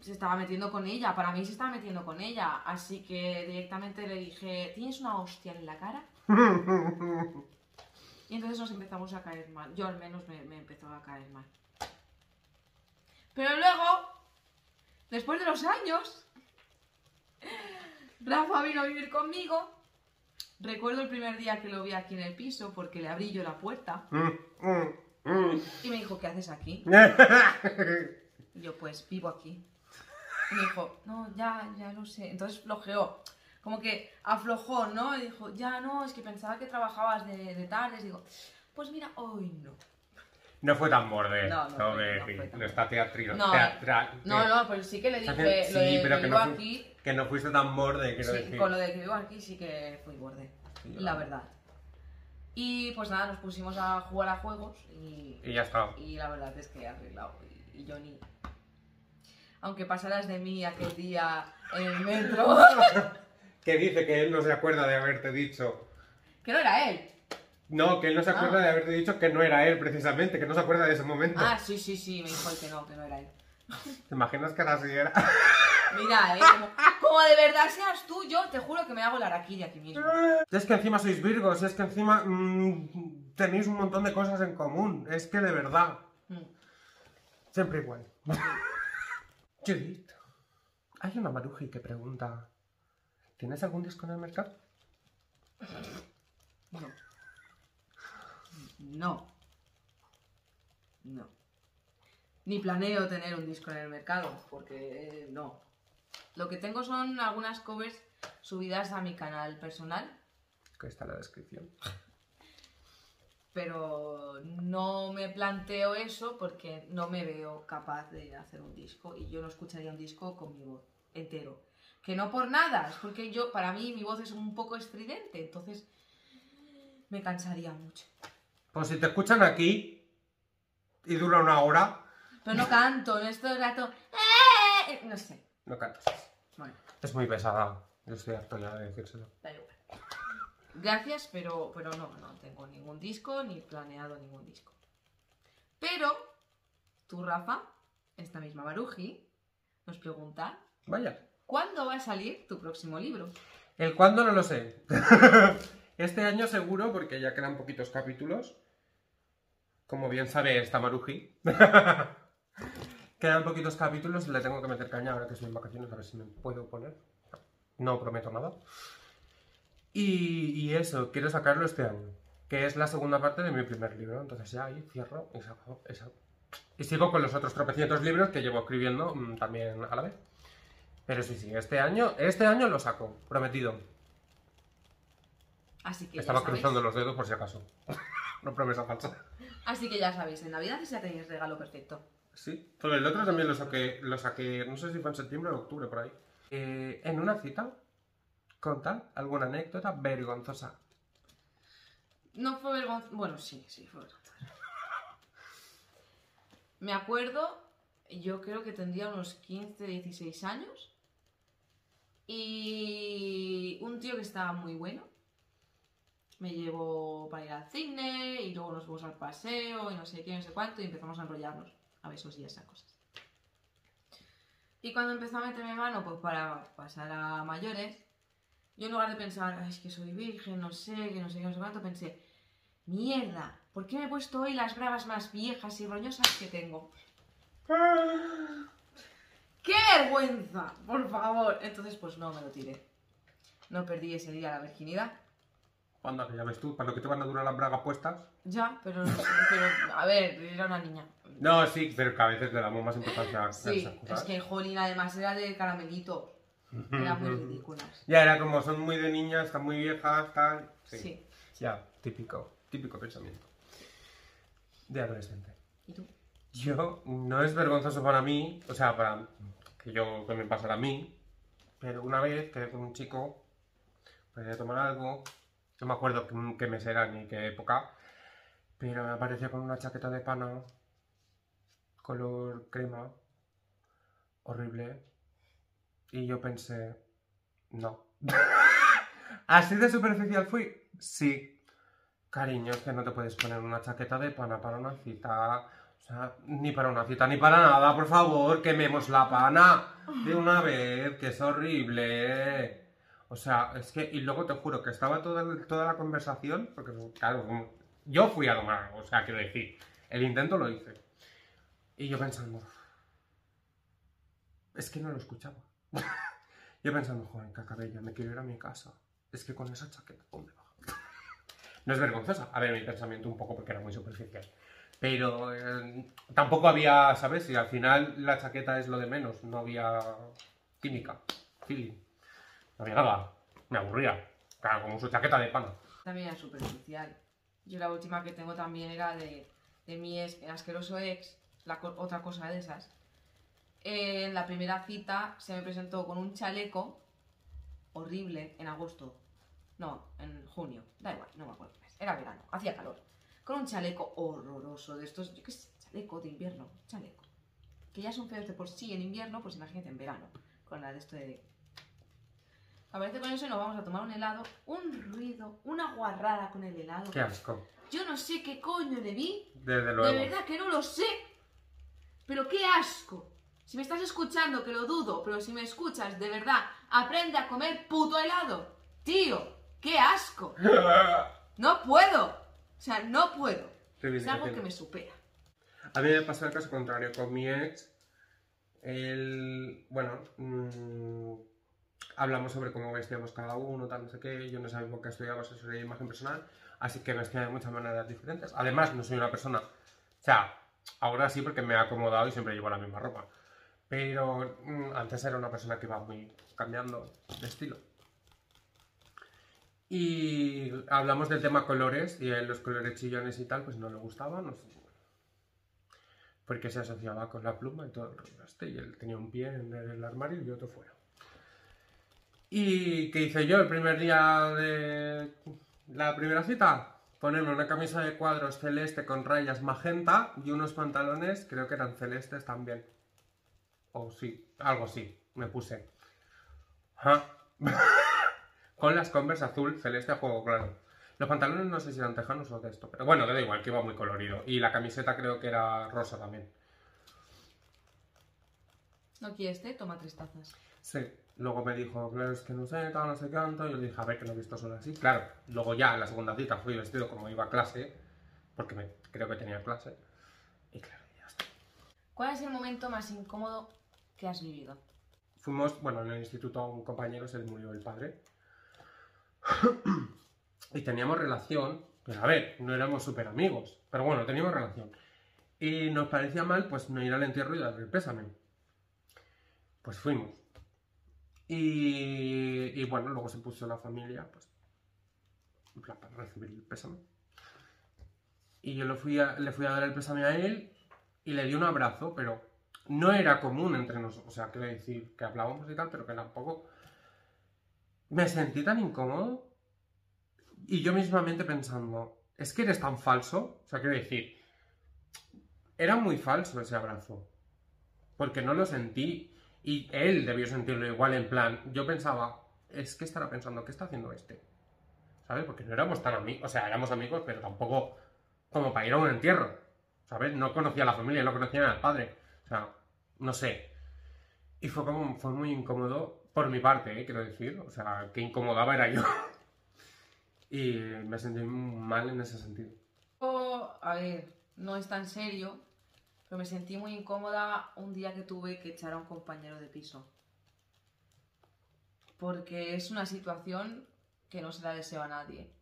Se estaba metiendo con ella, para mí se estaba metiendo con ella, así que directamente le dije, ¿tienes una hostia en la cara? [LAUGHS] Y entonces nos empezamos a caer mal, yo al menos me, me empezó a caer mal. Pero luego después de los años, [LAUGHS] Rafa vino a vivir conmigo. Recuerdo el primer día que lo vi aquí en el piso porque le abrí yo la puerta y me dijo, ¿qué haces aquí? Y [LAUGHS] yo, pues vivo aquí. Y me dijo, no, ya, ya lo sé. Entonces flojeó. Como que aflojó, ¿no? Y dijo, ya no, es que pensaba que trabajabas de, de tardes. Digo, pues mira, hoy no. No fue tan borde. No, no No, fue- de- no fue tan no está teatral. No, teatral. No, no, pues sí que le dije, bien, lo de sí, pero que vivo no, aquí. que no fuiste tan borde, quiero Sí, decir. con lo de que vivo aquí sí que fui borde. Sí, La verdad. Y pues nada, nos pusimos a jugar a juegos y, Y ya está. y la verdad es que he arreglado. Y, y ni. Aunque pasaras de mí aquel día en el metro, [LAUGHS] Que dice que él no se acuerda de haberte dicho. que no era él. No, que él no se acuerda Ah. de haberte dicho que no era él, precisamente, que no se acuerda de ese momento. Ah, sí, sí, sí, me dijo él que no, que no era él. ¿Te imaginas que ahora sí era? Mira, eh, como, como de verdad seas tú, yo te juro que me hago la araquiri aquí mismo. [LAUGHS] Es que encima sois virgos, es que encima mm, tenéis un montón de cosas en común. Es que de verdad. Mm. Siempre igual. [LAUGHS] Judith, hay una maruji que pregunta: ¿Tienes algún disco en el mercado? No. No. No. Ni planeo tener un disco en el mercado, porque eh, no. Lo que tengo son algunas covers subidas a mi canal personal, Que está en la descripción. pero no me planteo eso porque no me veo capaz de hacer un disco y yo no escucharía un disco con mi voz entero. Que no por nada, es porque yo, para mí, mi voz es un poco estridente, entonces me cansaría mucho. Pues si te escuchan aquí y dura una hora, Pero no canto, no es todo el rato. "Eh", No sé. no cantas. Bueno, Es muy pesada. Yo estoy harto ya de decírselo. da igual. Gracias, pero, pero no, no tengo ningún disco ni planeado ningún disco. Pero, tú, Rafa, esta misma Baruji, nos pregunta: Vaya. ¿cuándo va a salir tu próximo libro? El cuándo no lo sé. [LAUGHS] este año seguro, porque ya quedan poquitos capítulos. Como bien sabe esta Maruji. [LAUGHS] quedan poquitos capítulos y le tengo que meter caña ahora que estoy en vacaciones, a ver si me puedo poner. No prometo nada. Y, y eso, quiero sacarlo este año. Que es la segunda parte de mi primer libro. Entonces ya ahí cierro y saco eso. Y sigo con los otros tropecientos libros que llevo escribiendo mm, también a la vez. Pero sí, sí, este año, este año lo saco, prometido. Así que, Estaba cruzando los dedos por si acaso. [LAUGHS] no promesa falsa. Así que ya sabéis, en Navidad ya tenéis regalo perfecto. Sí, pero el otro también lo saqué, lo saqué, no sé si fue en septiembre o octubre, por ahí. Eh, en una cita, contar alguna anécdota vergonzosa. No fue vergonzoso. Bueno, sí, sí, fue vergonzoso. Me acuerdo, yo creo que tendría unos 15, 16 años. Y un tío que estaba muy bueno. Me llevó para ir al cine y luego nos fuimos al paseo y no sé qué, no sé cuánto y empezamos a enrollarnos a besos y esas cosas. Y cuando empezó a meterme mano, pues para pasar a mayores, yo en lugar de pensar, "Ay, es que soy virgen, no sé, que no sé qué, no sé cuánto, pensé, mierda, ¿por qué me he puesto hoy las bravas más viejas y roñosas que tengo? [LAUGHS] ¡Qué vergüenza! Por favor. Entonces, pues no me lo tiré. No perdí ese día la virginidad. Anda, que ya ves tú, para lo que te van a durar las bragas puestas. Ya, pero, pero a ver, era una niña. No, sí, pero que a veces le damos más importancia a Sí, esas cosas. es que Jolín además era de caramelitos. Eran muy ridículas. Ya era como son muy de niñas, están muy viejas, tal. Sí. Sí. Ya, típico, típico pensamiento. De adolescente. ¿Y tú? Yo, no es vergonzoso para mí, o sea, para que yo, que me pasara a mí, pero una vez quedé con un chico, a tomar algo, no me acuerdo qué, mes era ni qué época, pero me apareció con una chaqueta de pana, color crema, horrible, y yo pensé, no. [LAUGHS] ¿Así de superficial fui? Sí. Cariño, es que no te puedes poner una chaqueta de pana para una cita. O sea, ni para una cita, ni para nada, por favor, quememos la pana de una vez, que es horrible. O sea, es que, y luego te juro que estaba toda, toda la conversación, porque claro, yo fui a tomar, o sea, quiero decir, el intento lo hice. Y yo pensando, Es que no lo escuchaba. [LAUGHS] Yo pensando, joder, cacabella, me quiero ir a mi casa. Es que con esa chaqueta, ¿dónde va? [LAUGHS] no es vergonzosa. A ver, mi pensamiento un poco porque era muy superficial. Pero eh, tampoco había, ¿sabes? Y al final la chaqueta es lo de menos. No había química, feeling. No nada. Me aburría. Claro, como su chaqueta de pana. También era superficial. Yo la última que tengo también era de, de mi ex, asqueroso ex, la co- otra cosa de esas. Eh, en la primera cita se me presentó con un chaleco horrible en agosto. No, en junio. Da igual, no me acuerdo. Era verano, hacía calor. Con un chaleco horroroso de estos, yo qué sé, chaleco de invierno, chaleco. Que ya son feos de por sí en invierno, pues imagínate en verano. Con la de esto de Aparece con eso y nos vamos a tomar un helado. Un ruido, una guarrada con el helado. Qué asco. Yo no sé qué coño le vi. Desde De luego. verdad que no lo sé. Pero qué asco. Si me estás escuchando, que lo dudo, pero si me escuchas, de verdad, aprende a comer puto helado. Tío, qué asco. [LAUGHS] No puedo. O sea, no puedo. Es algo que me supera. A mí me pasó el caso contrario con mi ex. Él, bueno, mm, hablamos sobre cómo vestíamos cada uno, tal, no sé qué. Yo no sabía por qué estudiaba asesoría de imagen personal, así que vestía de muchas maneras diferentes. Además, no soy una persona, o sea, ahora sí porque me he acomodado y siempre llevo la misma ropa. Pero mm, antes era una persona que iba muy cambiando de estilo. Y hablamos del tema colores y los colores chillones y tal, pues no le gustaban. no sé, porque se asociaba con la pluma y todo el este, y él tenía un pie en el armario y otro fuera. ¿Y qué hice yo el primer día de la primera cita? Ponerme una camisa de cuadros celeste con rayas magenta y unos pantalones, creo que eran celestes también. O sí, algo así, me puse. Ajá. [LAUGHS] con las Converse azul, celeste a juego claro. Los pantalones no sé si eran tejanos o de esto, pero bueno, que da igual, que iba muy colorido. Y la camiseta creo que era rosa también. ¿No quieres té? Toma tres tazas. Sí. Luego me dijo, claro, es que no sé, tal, no sé cuánto. Yo le dije, a ver, que no he visto solo así. Claro, luego ya en la segunda cita fui vestido como iba a clase, porque me, creo que tenía clase. Y claro, ya está. ¿Cuál es el momento más incómodo que has vivido? Fuimos, bueno, en el instituto un compañero se le murió el padre. y teníamos relación, pero a ver, no éramos súper amigos, pero bueno, teníamos relación. Y nos parecía mal, pues, no ir al entierro y darle el pésame. Pues fuimos. Y, bueno, luego se puso la familia, pues, para recibir el pésame. Y yo le fui, a, le fui a dar el pésame a él y le di un abrazo, pero no era común entre nosotros. O sea, quiero decir que hablábamos y tal, pero que tampoco. Me sentí tan incómodo. Y yo mismamente pensando, es que eres tan falso. O sea, quiero decir, era muy falso ese abrazo. Porque no lo sentí. Y él debió sentirlo igual, en plan. Yo pensaba, es que estará pensando, ¿qué está haciendo este? ¿Sabes? Porque no éramos tan amigos. O sea, éramos amigos, pero tampoco como para ir a un entierro. ¿Sabes? No conocía a la familia, no conocía al padre. O sea, no sé. Y fue como, fue muy incómodo por mi parte, ¿eh? quiero decir. O sea, que incomodaba era yo. [LAUGHS] y me sentí mal en ese sentido. Oh, a ver, no es tan serio, pero me sentí muy incómoda un día que tuve que echar a un compañero de piso. Porque es una situación que no se la deseo a nadie.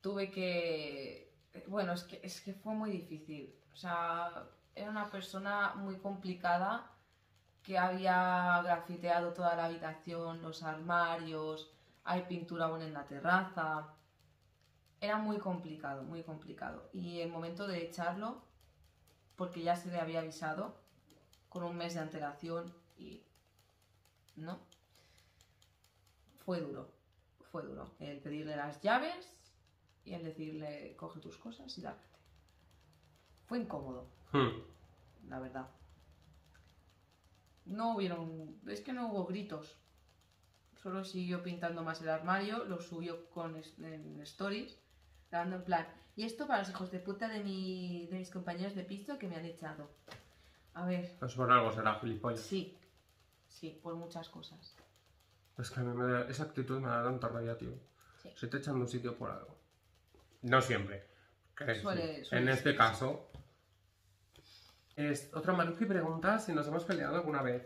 Tuve que... Bueno, es que, es que fue muy difícil. O sea, era una persona muy complicada que había grafiteado toda la habitación, los armarios, hay pintura aún en la terraza. Era muy complicado, muy complicado. Y el momento de echarlo, porque ya se le había avisado con un mes de antelación y... ¿No? Fue duro, fue duro. El pedirle las llaves y el decirle, coge tus cosas y lárgate. Fue incómodo, Hmm. la verdad. No hubieron, es que no hubo gritos. Solo siguió pintando más el armario, lo subió con en stories, dando en plan. Y esto para los hijos de puta de, mi, de mis compañeros de piso que me han echado. A ver, Pues por algo será gilipollas. sí, sí, por muchas cosas. Es que a mí me da, esa actitud me da tanta rabia, tío. Sí. Se te echan de un sitio por algo. No siempre. Suele- suele en este caso. Es, otra Maluki pregunta si nos hemos peleado alguna vez.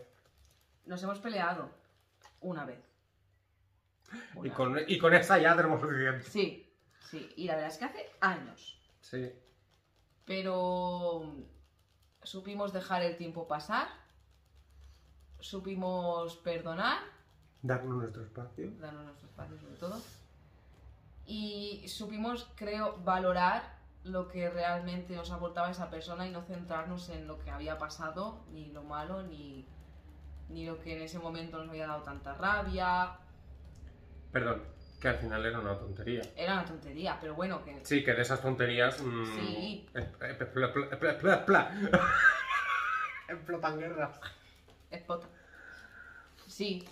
nos hemos peleado una vez. Y con, y con esa ya tenemos suficiente. Sí, sí. Y la verdad es que hace años. Sí. Pero mm, supimos dejar el tiempo pasar. Supimos perdonar. Darnos nuestro espacio. darnos nuestro espacio sobre todo. Y supimos, creo, valorar lo que realmente nos aportaba esa persona y no centrarnos en lo que había pasado, ni lo malo, ni, ni lo que en ese momento nos había dado tanta rabia. Perdón, que al final era una tontería. Era una tontería, pero bueno, que Sí, que de esas tonterías. mm, Sí. eh, eh, pla, pla, pla, pla, pla. [LAUGHS] Explotan guerras. es pota. Sí.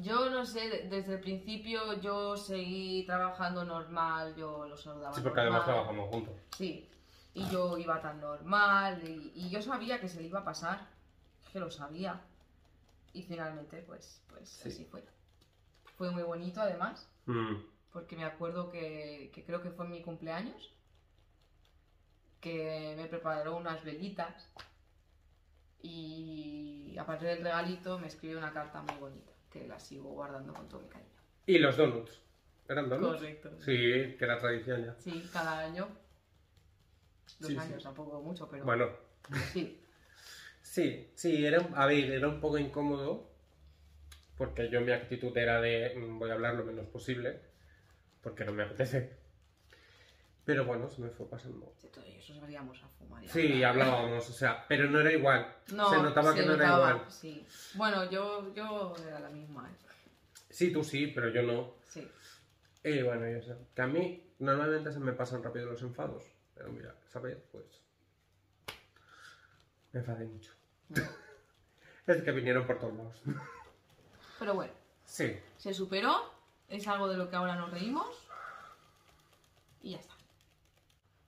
Yo no sé, de- desde el principio yo seguí trabajando normal, yo lo saludaba. Sí, porque además normal. trabajamos juntos. Sí, y yo iba tan normal y, y yo sabía que se le iba a pasar, que lo sabía. Y finalmente, pues, pues Sí. así fue. Fue muy bonito además, Mm, porque me acuerdo que, que creo que fue en mi cumpleaños, que me preparó unas velitas y aparte del regalito me escribió una carta muy bonita, que la sigo guardando con todo mi cariño. Y los donuts. ¿Eran donuts? Correcto. Sí, que era tradición ya. Sí, cada año. Dos Sí, sí. años, tampoco mucho, pero Bueno, sí. [LAUGHS] sí, sí, era, a ver, era un poco incómodo. Porque yo mi actitud era de mm, voy a hablar lo menos posible. Porque no me apetece. Pero bueno, se me fue pasando. Sí, todo eso salíamos a fumar. y Sí, hablar. hablábamos, o sea, pero no era igual. No, se notaba que se no era notaba, igual. Sí. Bueno, yo, yo era la misma. ¿eh? Sí, tú sí, pero yo no. Sí. Y bueno, ya sé. Que a mí normalmente se me pasan rápido los enfados. Pero mira, esa vez, pues. Me enfadé mucho. [LAUGHS] es que vinieron por todos lados. Pero bueno, Sí. se superó. Es algo de lo que ahora nos reímos. Y ya está.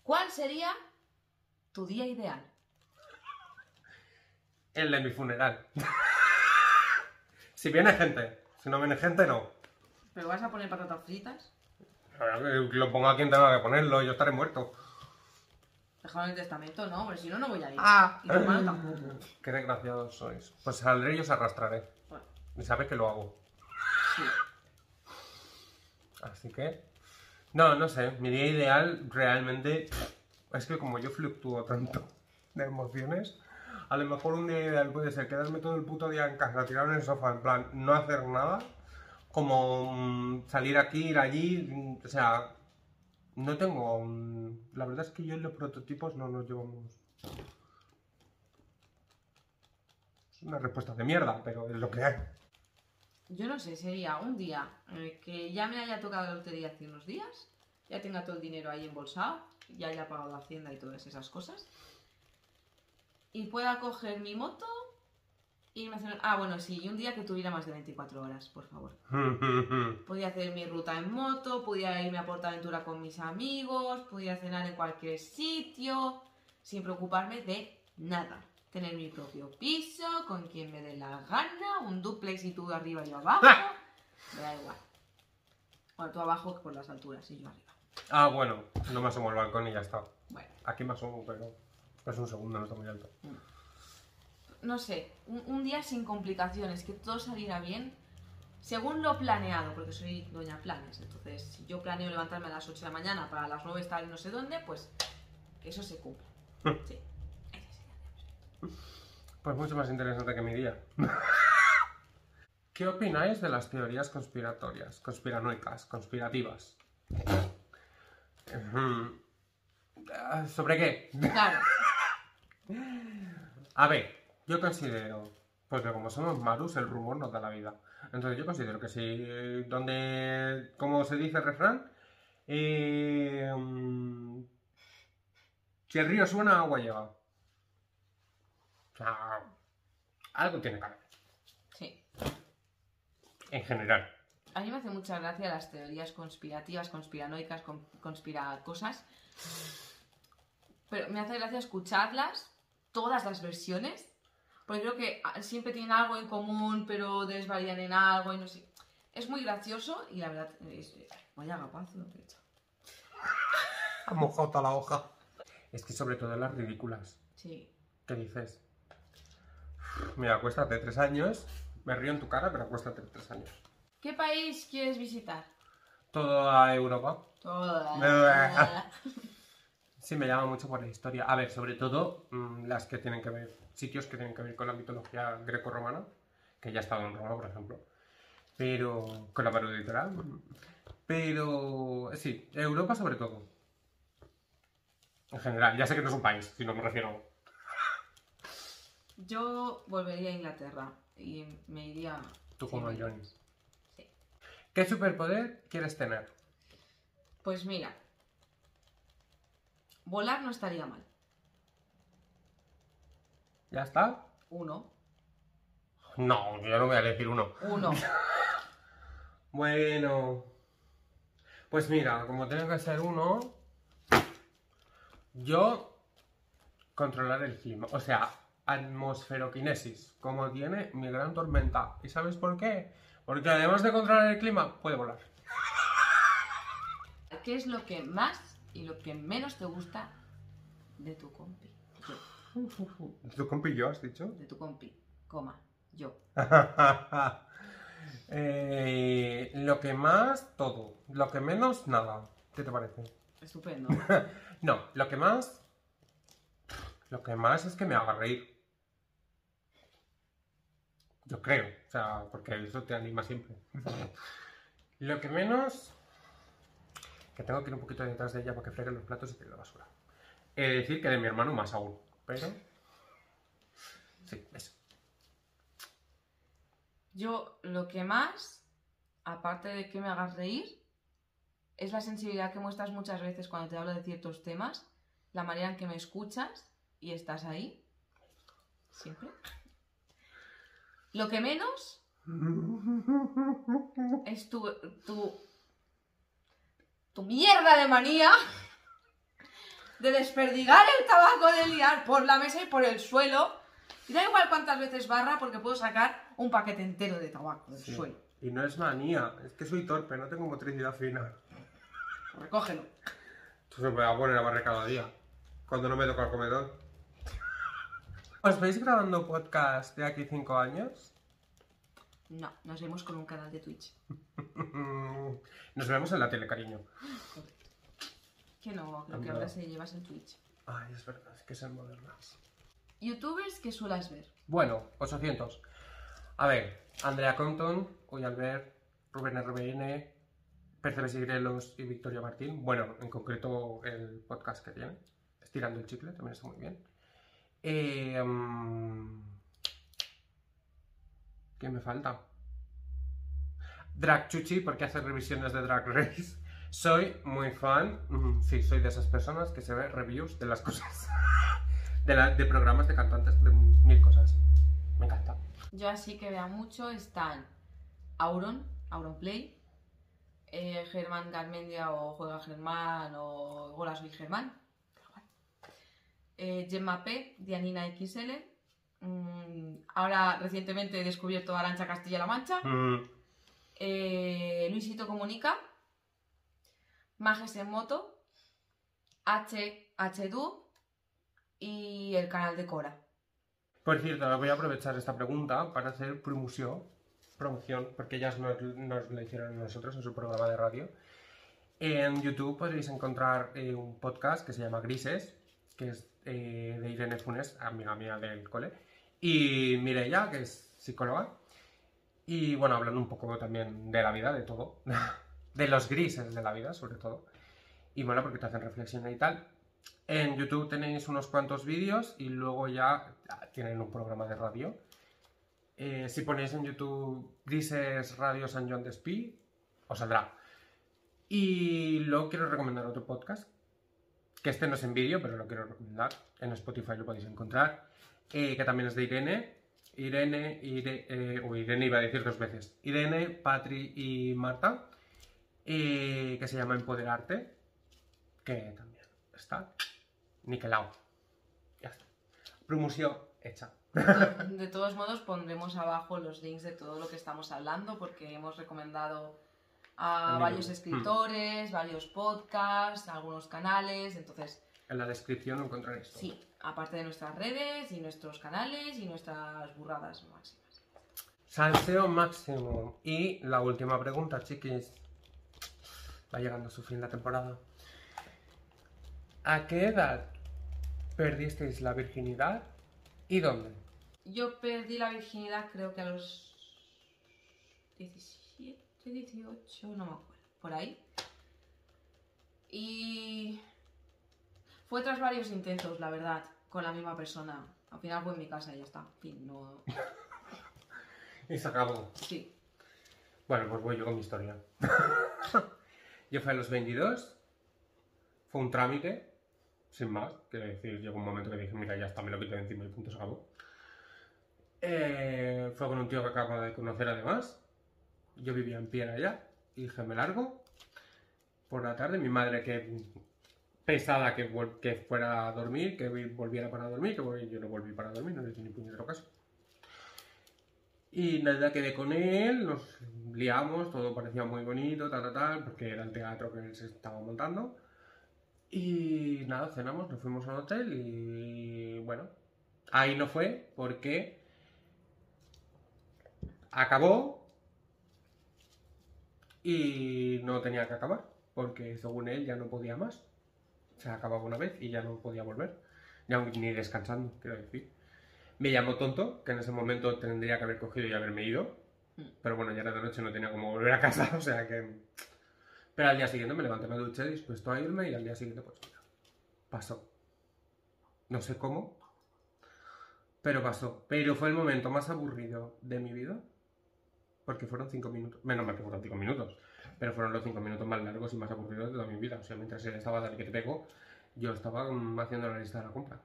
¿Cuál sería tu día ideal? El de mi funeral. [LAUGHS] si viene gente. Si no viene gente, no. ¿Pero vas a poner patatas fritas? Que Lo ponga quien tenga que ponerlo, yo estaré muerto. Dejaron en el testamento, no, porque si no, no voy a ir. Ah. Y tu hermano tampoco. Qué desgraciados sois. Pues saldré y os arrastraré. Y sabes que lo hago. sí. Así que. No, no sé. Mi día ideal realmente. Es que como yo fluctúo tanto de emociones, a lo mejor un día ideal puede ser quedarme todo el puto día en casa, tirado en el sofá, en plan, no hacer nada. Como mm, salir aquí, ir allí. mm, O sea, no tengo. La verdad es que yo en los prototipos no nos llevamos. Es una respuesta de mierda, pero es lo que hay. Yo no sé, sería un día en el que ya me haya tocado la lotería hace unos días, ya tenga todo el dinero ahí embolsado, ya haya pagado la hacienda y todas esas cosas, y pueda coger mi moto y irme a hacer... Ah, bueno, sí, y un día que tuviera más de 24 horas, por favor. [LAUGHS] Podía hacer mi ruta en moto, podía irme a Portaventura con mis amigos, podía cenar en cualquier sitio, sin preocuparme de nada. Tener mi propio piso, con quien me dé la gana, un duplex y tú arriba y yo abajo. Me da igual. Bueno, tú abajo por las alturas y yo arriba. Ah, bueno, no me asomo al balcón y ya está. Bueno, Aquí me asomo, pero es un segundo, no está muy alto. no sé, un, un día sin complicaciones, que todo saliera bien, según lo planeado, porque soy doña planes. Entonces, si yo planeo levantarme a las 8 de la mañana para las 9 estar en no sé dónde, pues que eso se cumpla. Sí. Ese sería el día perfecto. Pues mucho más interesante que mi día. ¿Qué opináis de las teorías conspiratorias, conspiranoicas, conspirativas? Ujú. Ah, ¿Sobre qué? Claro, [LAUGHS] A ver, yo considero, porque como somos Marus, el rumor nos da la vida. Entonces yo considero que si, eh, donde, como se dice el refrán, eh, mm, si el río suena, agua llega. O sea, algo tiene que haber, sí. en general. A mí me hace mucha gracia las teorías conspirativas, conspiranoicas, con, conspira cosas. Pero me hace gracia escucharlas, todas las versiones, porque creo que siempre tienen algo en común, pero desvarían en algo y no sé. Es muy gracioso y la verdad es... Vaya agapazo, de hecho. Ha mojado toda la hoja. Es que sobre todo las ridículas. Sí. ¿Qué dices? Mira, acuéstate tres años Me río en tu cara, pero cuesta tres años. ¿Qué país quieres visitar? Toda Europa. Toda. [LAUGHS] Sí, me llama mucho por la historia. A ver, sobre todo mm, las que tienen que ver, sitios que tienen que ver con la mitología greco-romana, que ya he estado en Roma, por ejemplo. Pero. con la pared literal. Pero. sí, Europa sobre todo. En general, ya sé que no es un país, si no me refiero. Yo volvería a Inglaterra y me iría. Tú como Sí. Johnny. Sí. ¿Qué superpoder quieres tener? Pues mira, volar no estaría mal. ¿Ya está? Uno, No, yo no voy a decir uno. uno. [LAUGHS] Bueno. Pues mira, como tengo que ser uno, yo controlar el clima. O sea, atmosferoquinesis, como tiene mi gran tormenta. ¿Y sabes por qué? Porque además de controlar el clima, puede volar. ¿Qué es lo que más y lo que menos te gusta de tu compi? Yo, ¿Tu compi yo has dicho? de tu compi, coma, yo. [LAUGHS] Eh, lo que más, todo. Lo que menos, nada. ¿Qué te parece? Estupendo. [LAUGHS] No, lo que más. Lo que más es que me haga reír. Yo creo, o sea, porque eso te anima siempre. Lo que menos. Que tengo que ir un poquito detrás de ella para que fregue los platos y tire la basura. He de decir que de mi hermano más aún, pero. Sí, eso. Yo lo que más, aparte de que me hagas reír, es la sensibilidad que muestras muchas veces cuando te hablo de ciertos temas, la manera en que me escuchas y estás ahí, siempre. Lo que menos es tu, tu, tu mierda de manía de desperdigar el tabaco de liar por la mesa y por el suelo. Y da igual cuántas veces barra porque puedo sacar un paquete entero de tabaco del Sí. suelo. Y no es manía, es que soy torpe, no tengo motricidad fina. Recógelo. Esto se me va a poner a barrer cada día. Cuando no me toca el comedor. ¿Os veis grabando podcast de aquí cinco años? No, nos vemos con un canal de Twitch. [LAUGHS] Nos vemos en la tele, cariño. Que no, lo que ahora se llevas en Twitch. Ay, es verdad, es que son modernas. Youtubers que suelas ver. Bueno, 800. A ver, Andrea Compton, Uy Albert, Rubén RBN, Percebes y Grelos y Victoria Martín. Bueno, en concreto el podcast que tiene. Estirando el chicle, también está muy bien. Mm, ¿Qué me falta? Drag Chuchi, porque hace revisiones de Drag Race. Soy muy fan, sí, soy de esas personas que se ve reviews de las cosas. [LAUGHS] De, programas de cantantes, de mil cosas. Me encanta. Yo así que vea mucho están Auron, Auron Play, eh, Germán Garmendia o Juega Germán o Hola soy Germán. Eh, Gemma P, Dianina XL, mm, ahora recientemente he descubierto a Arancha Castilla-La Mancha, Mm, eh, Luisito Comunica, Majes en Moto, H, y el canal de Cora. Por cierto, voy a aprovechar esta pregunta para hacer promoción, promoción porque ellas nos, nos lo hicieron a nosotros en su programa de radio. En YouTube podréis encontrar eh, un podcast que se llama Grises, que es eh, de Irene Funes, amiga mía del cole, y Mireia, que es psicóloga. Y bueno, hablando un poco también de la vida, de todo, [LAUGHS] de los grises de la vida, sobre todo. Y mola porque te hacen reflexionar y tal. En YouTube tenéis unos cuantos vídeos y luego ya tienen un programa de radio. Eh, si ponéis en YouTube Grises Radio San John Despí, os saldrá. Y luego quiero recomendar otro podcast, que este no es en vídeo, pero lo quiero recomendar. En Spotify lo podéis encontrar, eh, que también es de Irene. Irene, Ire- eh, Irene iba a decir dos veces. Irene, Patri y Marta, eh, que se llama Empoderarte, que también está niquelado. Ya está. Promoción hecha. De todos modos, pondremos abajo los links de todo lo que estamos hablando porque hemos recomendado a varios escritores, varios podcasts, algunos canales. Entonces, En la descripción lo encontraréis. todo. sí, aparte de nuestras redes y nuestros canales y nuestras burradas máximas. Salseo máximo. Y la última pregunta, chiquis. Va llegando a su fin la temporada. ¿A qué edad perdisteis la virginidad y dónde? Yo perdí la virginidad creo que a los 17, 18, no me acuerdo, por ahí. Y fue tras varios intentos, la verdad, con la misma persona. Al final fue en mi casa y ya está. Fin, no... [LAUGHS] Y se acabó. Sí. Bueno, pues voy yo con mi historia. [LAUGHS] yo fui a los 22. Fue un trámite, sin más. Quiero decir, llegó un momento que dije, mira, ya está, me lo quito de encima y punto, se acabó. Eh, fue con un tío que acaba de conocer además. Yo vivía en Piera allá. Y dije, me largo. Por la tarde, mi madre que pesada que, fuera a dormir, que vi- volviera para dormir, que yo no volví para dormir, no le hice ni puñetero caso. Y nada, quedé con él, nos liamos, todo parecía muy bonito, tal, tal, tal, porque era el teatro que él se estaba montando. Y nada, cenamos, nos fuimos al hotel y bueno, ahí no fue porque acabó y no tenía que acabar, porque según él ya no podía más. Se acababa una vez y ya no podía volver, ya ni descansando, quiero decir. Me llamó tonto, que en ese momento tendría que haber cogido y haberme ido. Mm. Pero bueno, ya era de noche, no tenía como volver a casa, [LAUGHS] o sea que... Pero al día siguiente me levanté, me duché, dispuesto a irme y al día siguiente pues mira, pasó. No sé cómo, pero pasó. Pero fue el momento más aburrido de mi vida. Porque fueron cinco minutos. Menos mal que fueron cinco minutos. Pero fueron los cinco minutos más largos y más aburridos de toda mi vida. O sea, mientras él estaba dale que te pego, yo estaba haciendo la lista de la compra.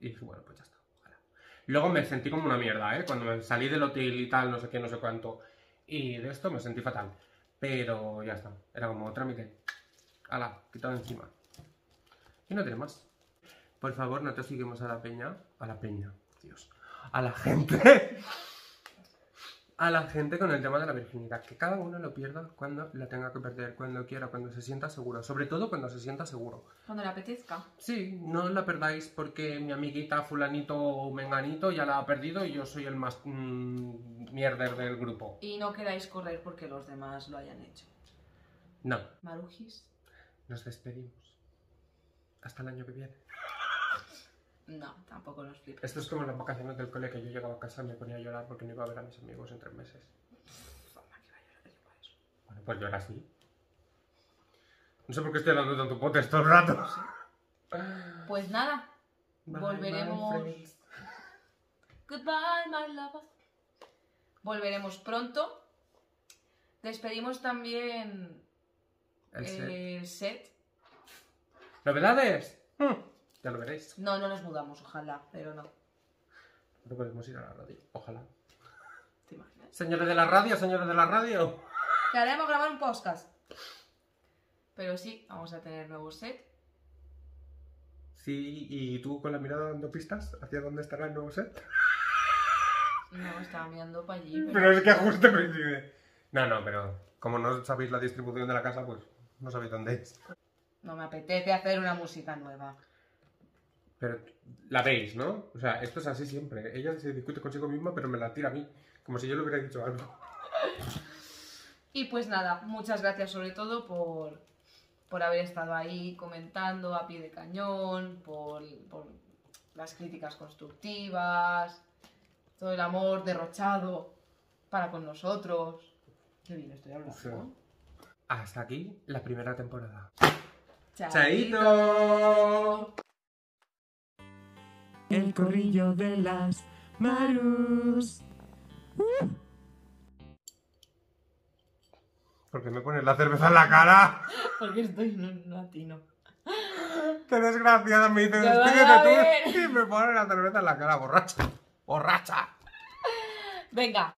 Y dije, bueno, pues ya está. ojalá. Luego me sentí como una mierda, ¿eh? Cuando me salí del hotel y tal, no sé qué, no sé cuánto. Y de esto me sentí fatal. Pero ya está. Era como trámite. Ala, quitado encima. Y no tiene más. Por favor, no te seguimos a la peña. A la peña, Dios. A la gente. A la gente con el tema de la virginidad. Que cada uno lo pierda cuando la tenga que perder, cuando quiera, cuando se sienta seguro. Sobre todo cuando se sienta seguro. Cuando le apetezca. Sí, no la perdáis porque mi amiguita fulanito o menganito ya la ha perdido y yo soy el más mm, mierder del grupo. Y no queráis correr porque los demás lo hayan hecho. No, Marujis. nos despedimos. Hasta el año que viene. [LAUGHS] No, tampoco nos flipes. Esto es como las vacaciones del cole que yo llegaba a casa y me ponía a llorar porque no iba a ver a mis amigos en tres meses. Forma que vaya a llorar igual eso. Bueno, pues era así. No sé por qué estoy dando tanto potes todo el rato. Pues nada. Bye, Volveremos. my. Goodbye, my lover. Volveremos pronto. Despedimos también El set. el set. ¿Novedades? Hmm, ya lo veréis. No, no nos mudamos, ojalá, pero no. No podemos ir a la radio. Ojalá. ¿Te imaginas? Señores de la radio, señores de la radio. Que haremos grabar un podcast. Pero sí, vamos a tener nuevo set. Sí, y tú con la mirada dando pistas hacia dónde estará el nuevo set. No, estaba mirando para allí. Pero, Pero es que justo coincide. No, no, pero como no sabéis la distribución de la casa, pues no sabéis dónde es. No me apetece hacer una música nueva. Pero la veis, ¿no? O sea, esto es así siempre. Ella se discute consigo misma, pero me la tira a mí. Como si yo le hubiera dicho algo. Y pues nada, muchas gracias sobre todo por, por haber estado ahí comentando a pie de cañón, por, por las críticas constructivas, todo el amor derrochado para con nosotros. Qué bien estoy hablando. Sí. Hasta aquí la primera temporada. Chaito. El corrillo de las Marus. ¿Por qué me pones la cerveza en la cara? Porque estoy no, no latino. ¡Qué desgraciada! Me dice, ¡Que vaya despídete tú. Y me pone la cerveza en la cara, borracha. ¡Borracha! Venga.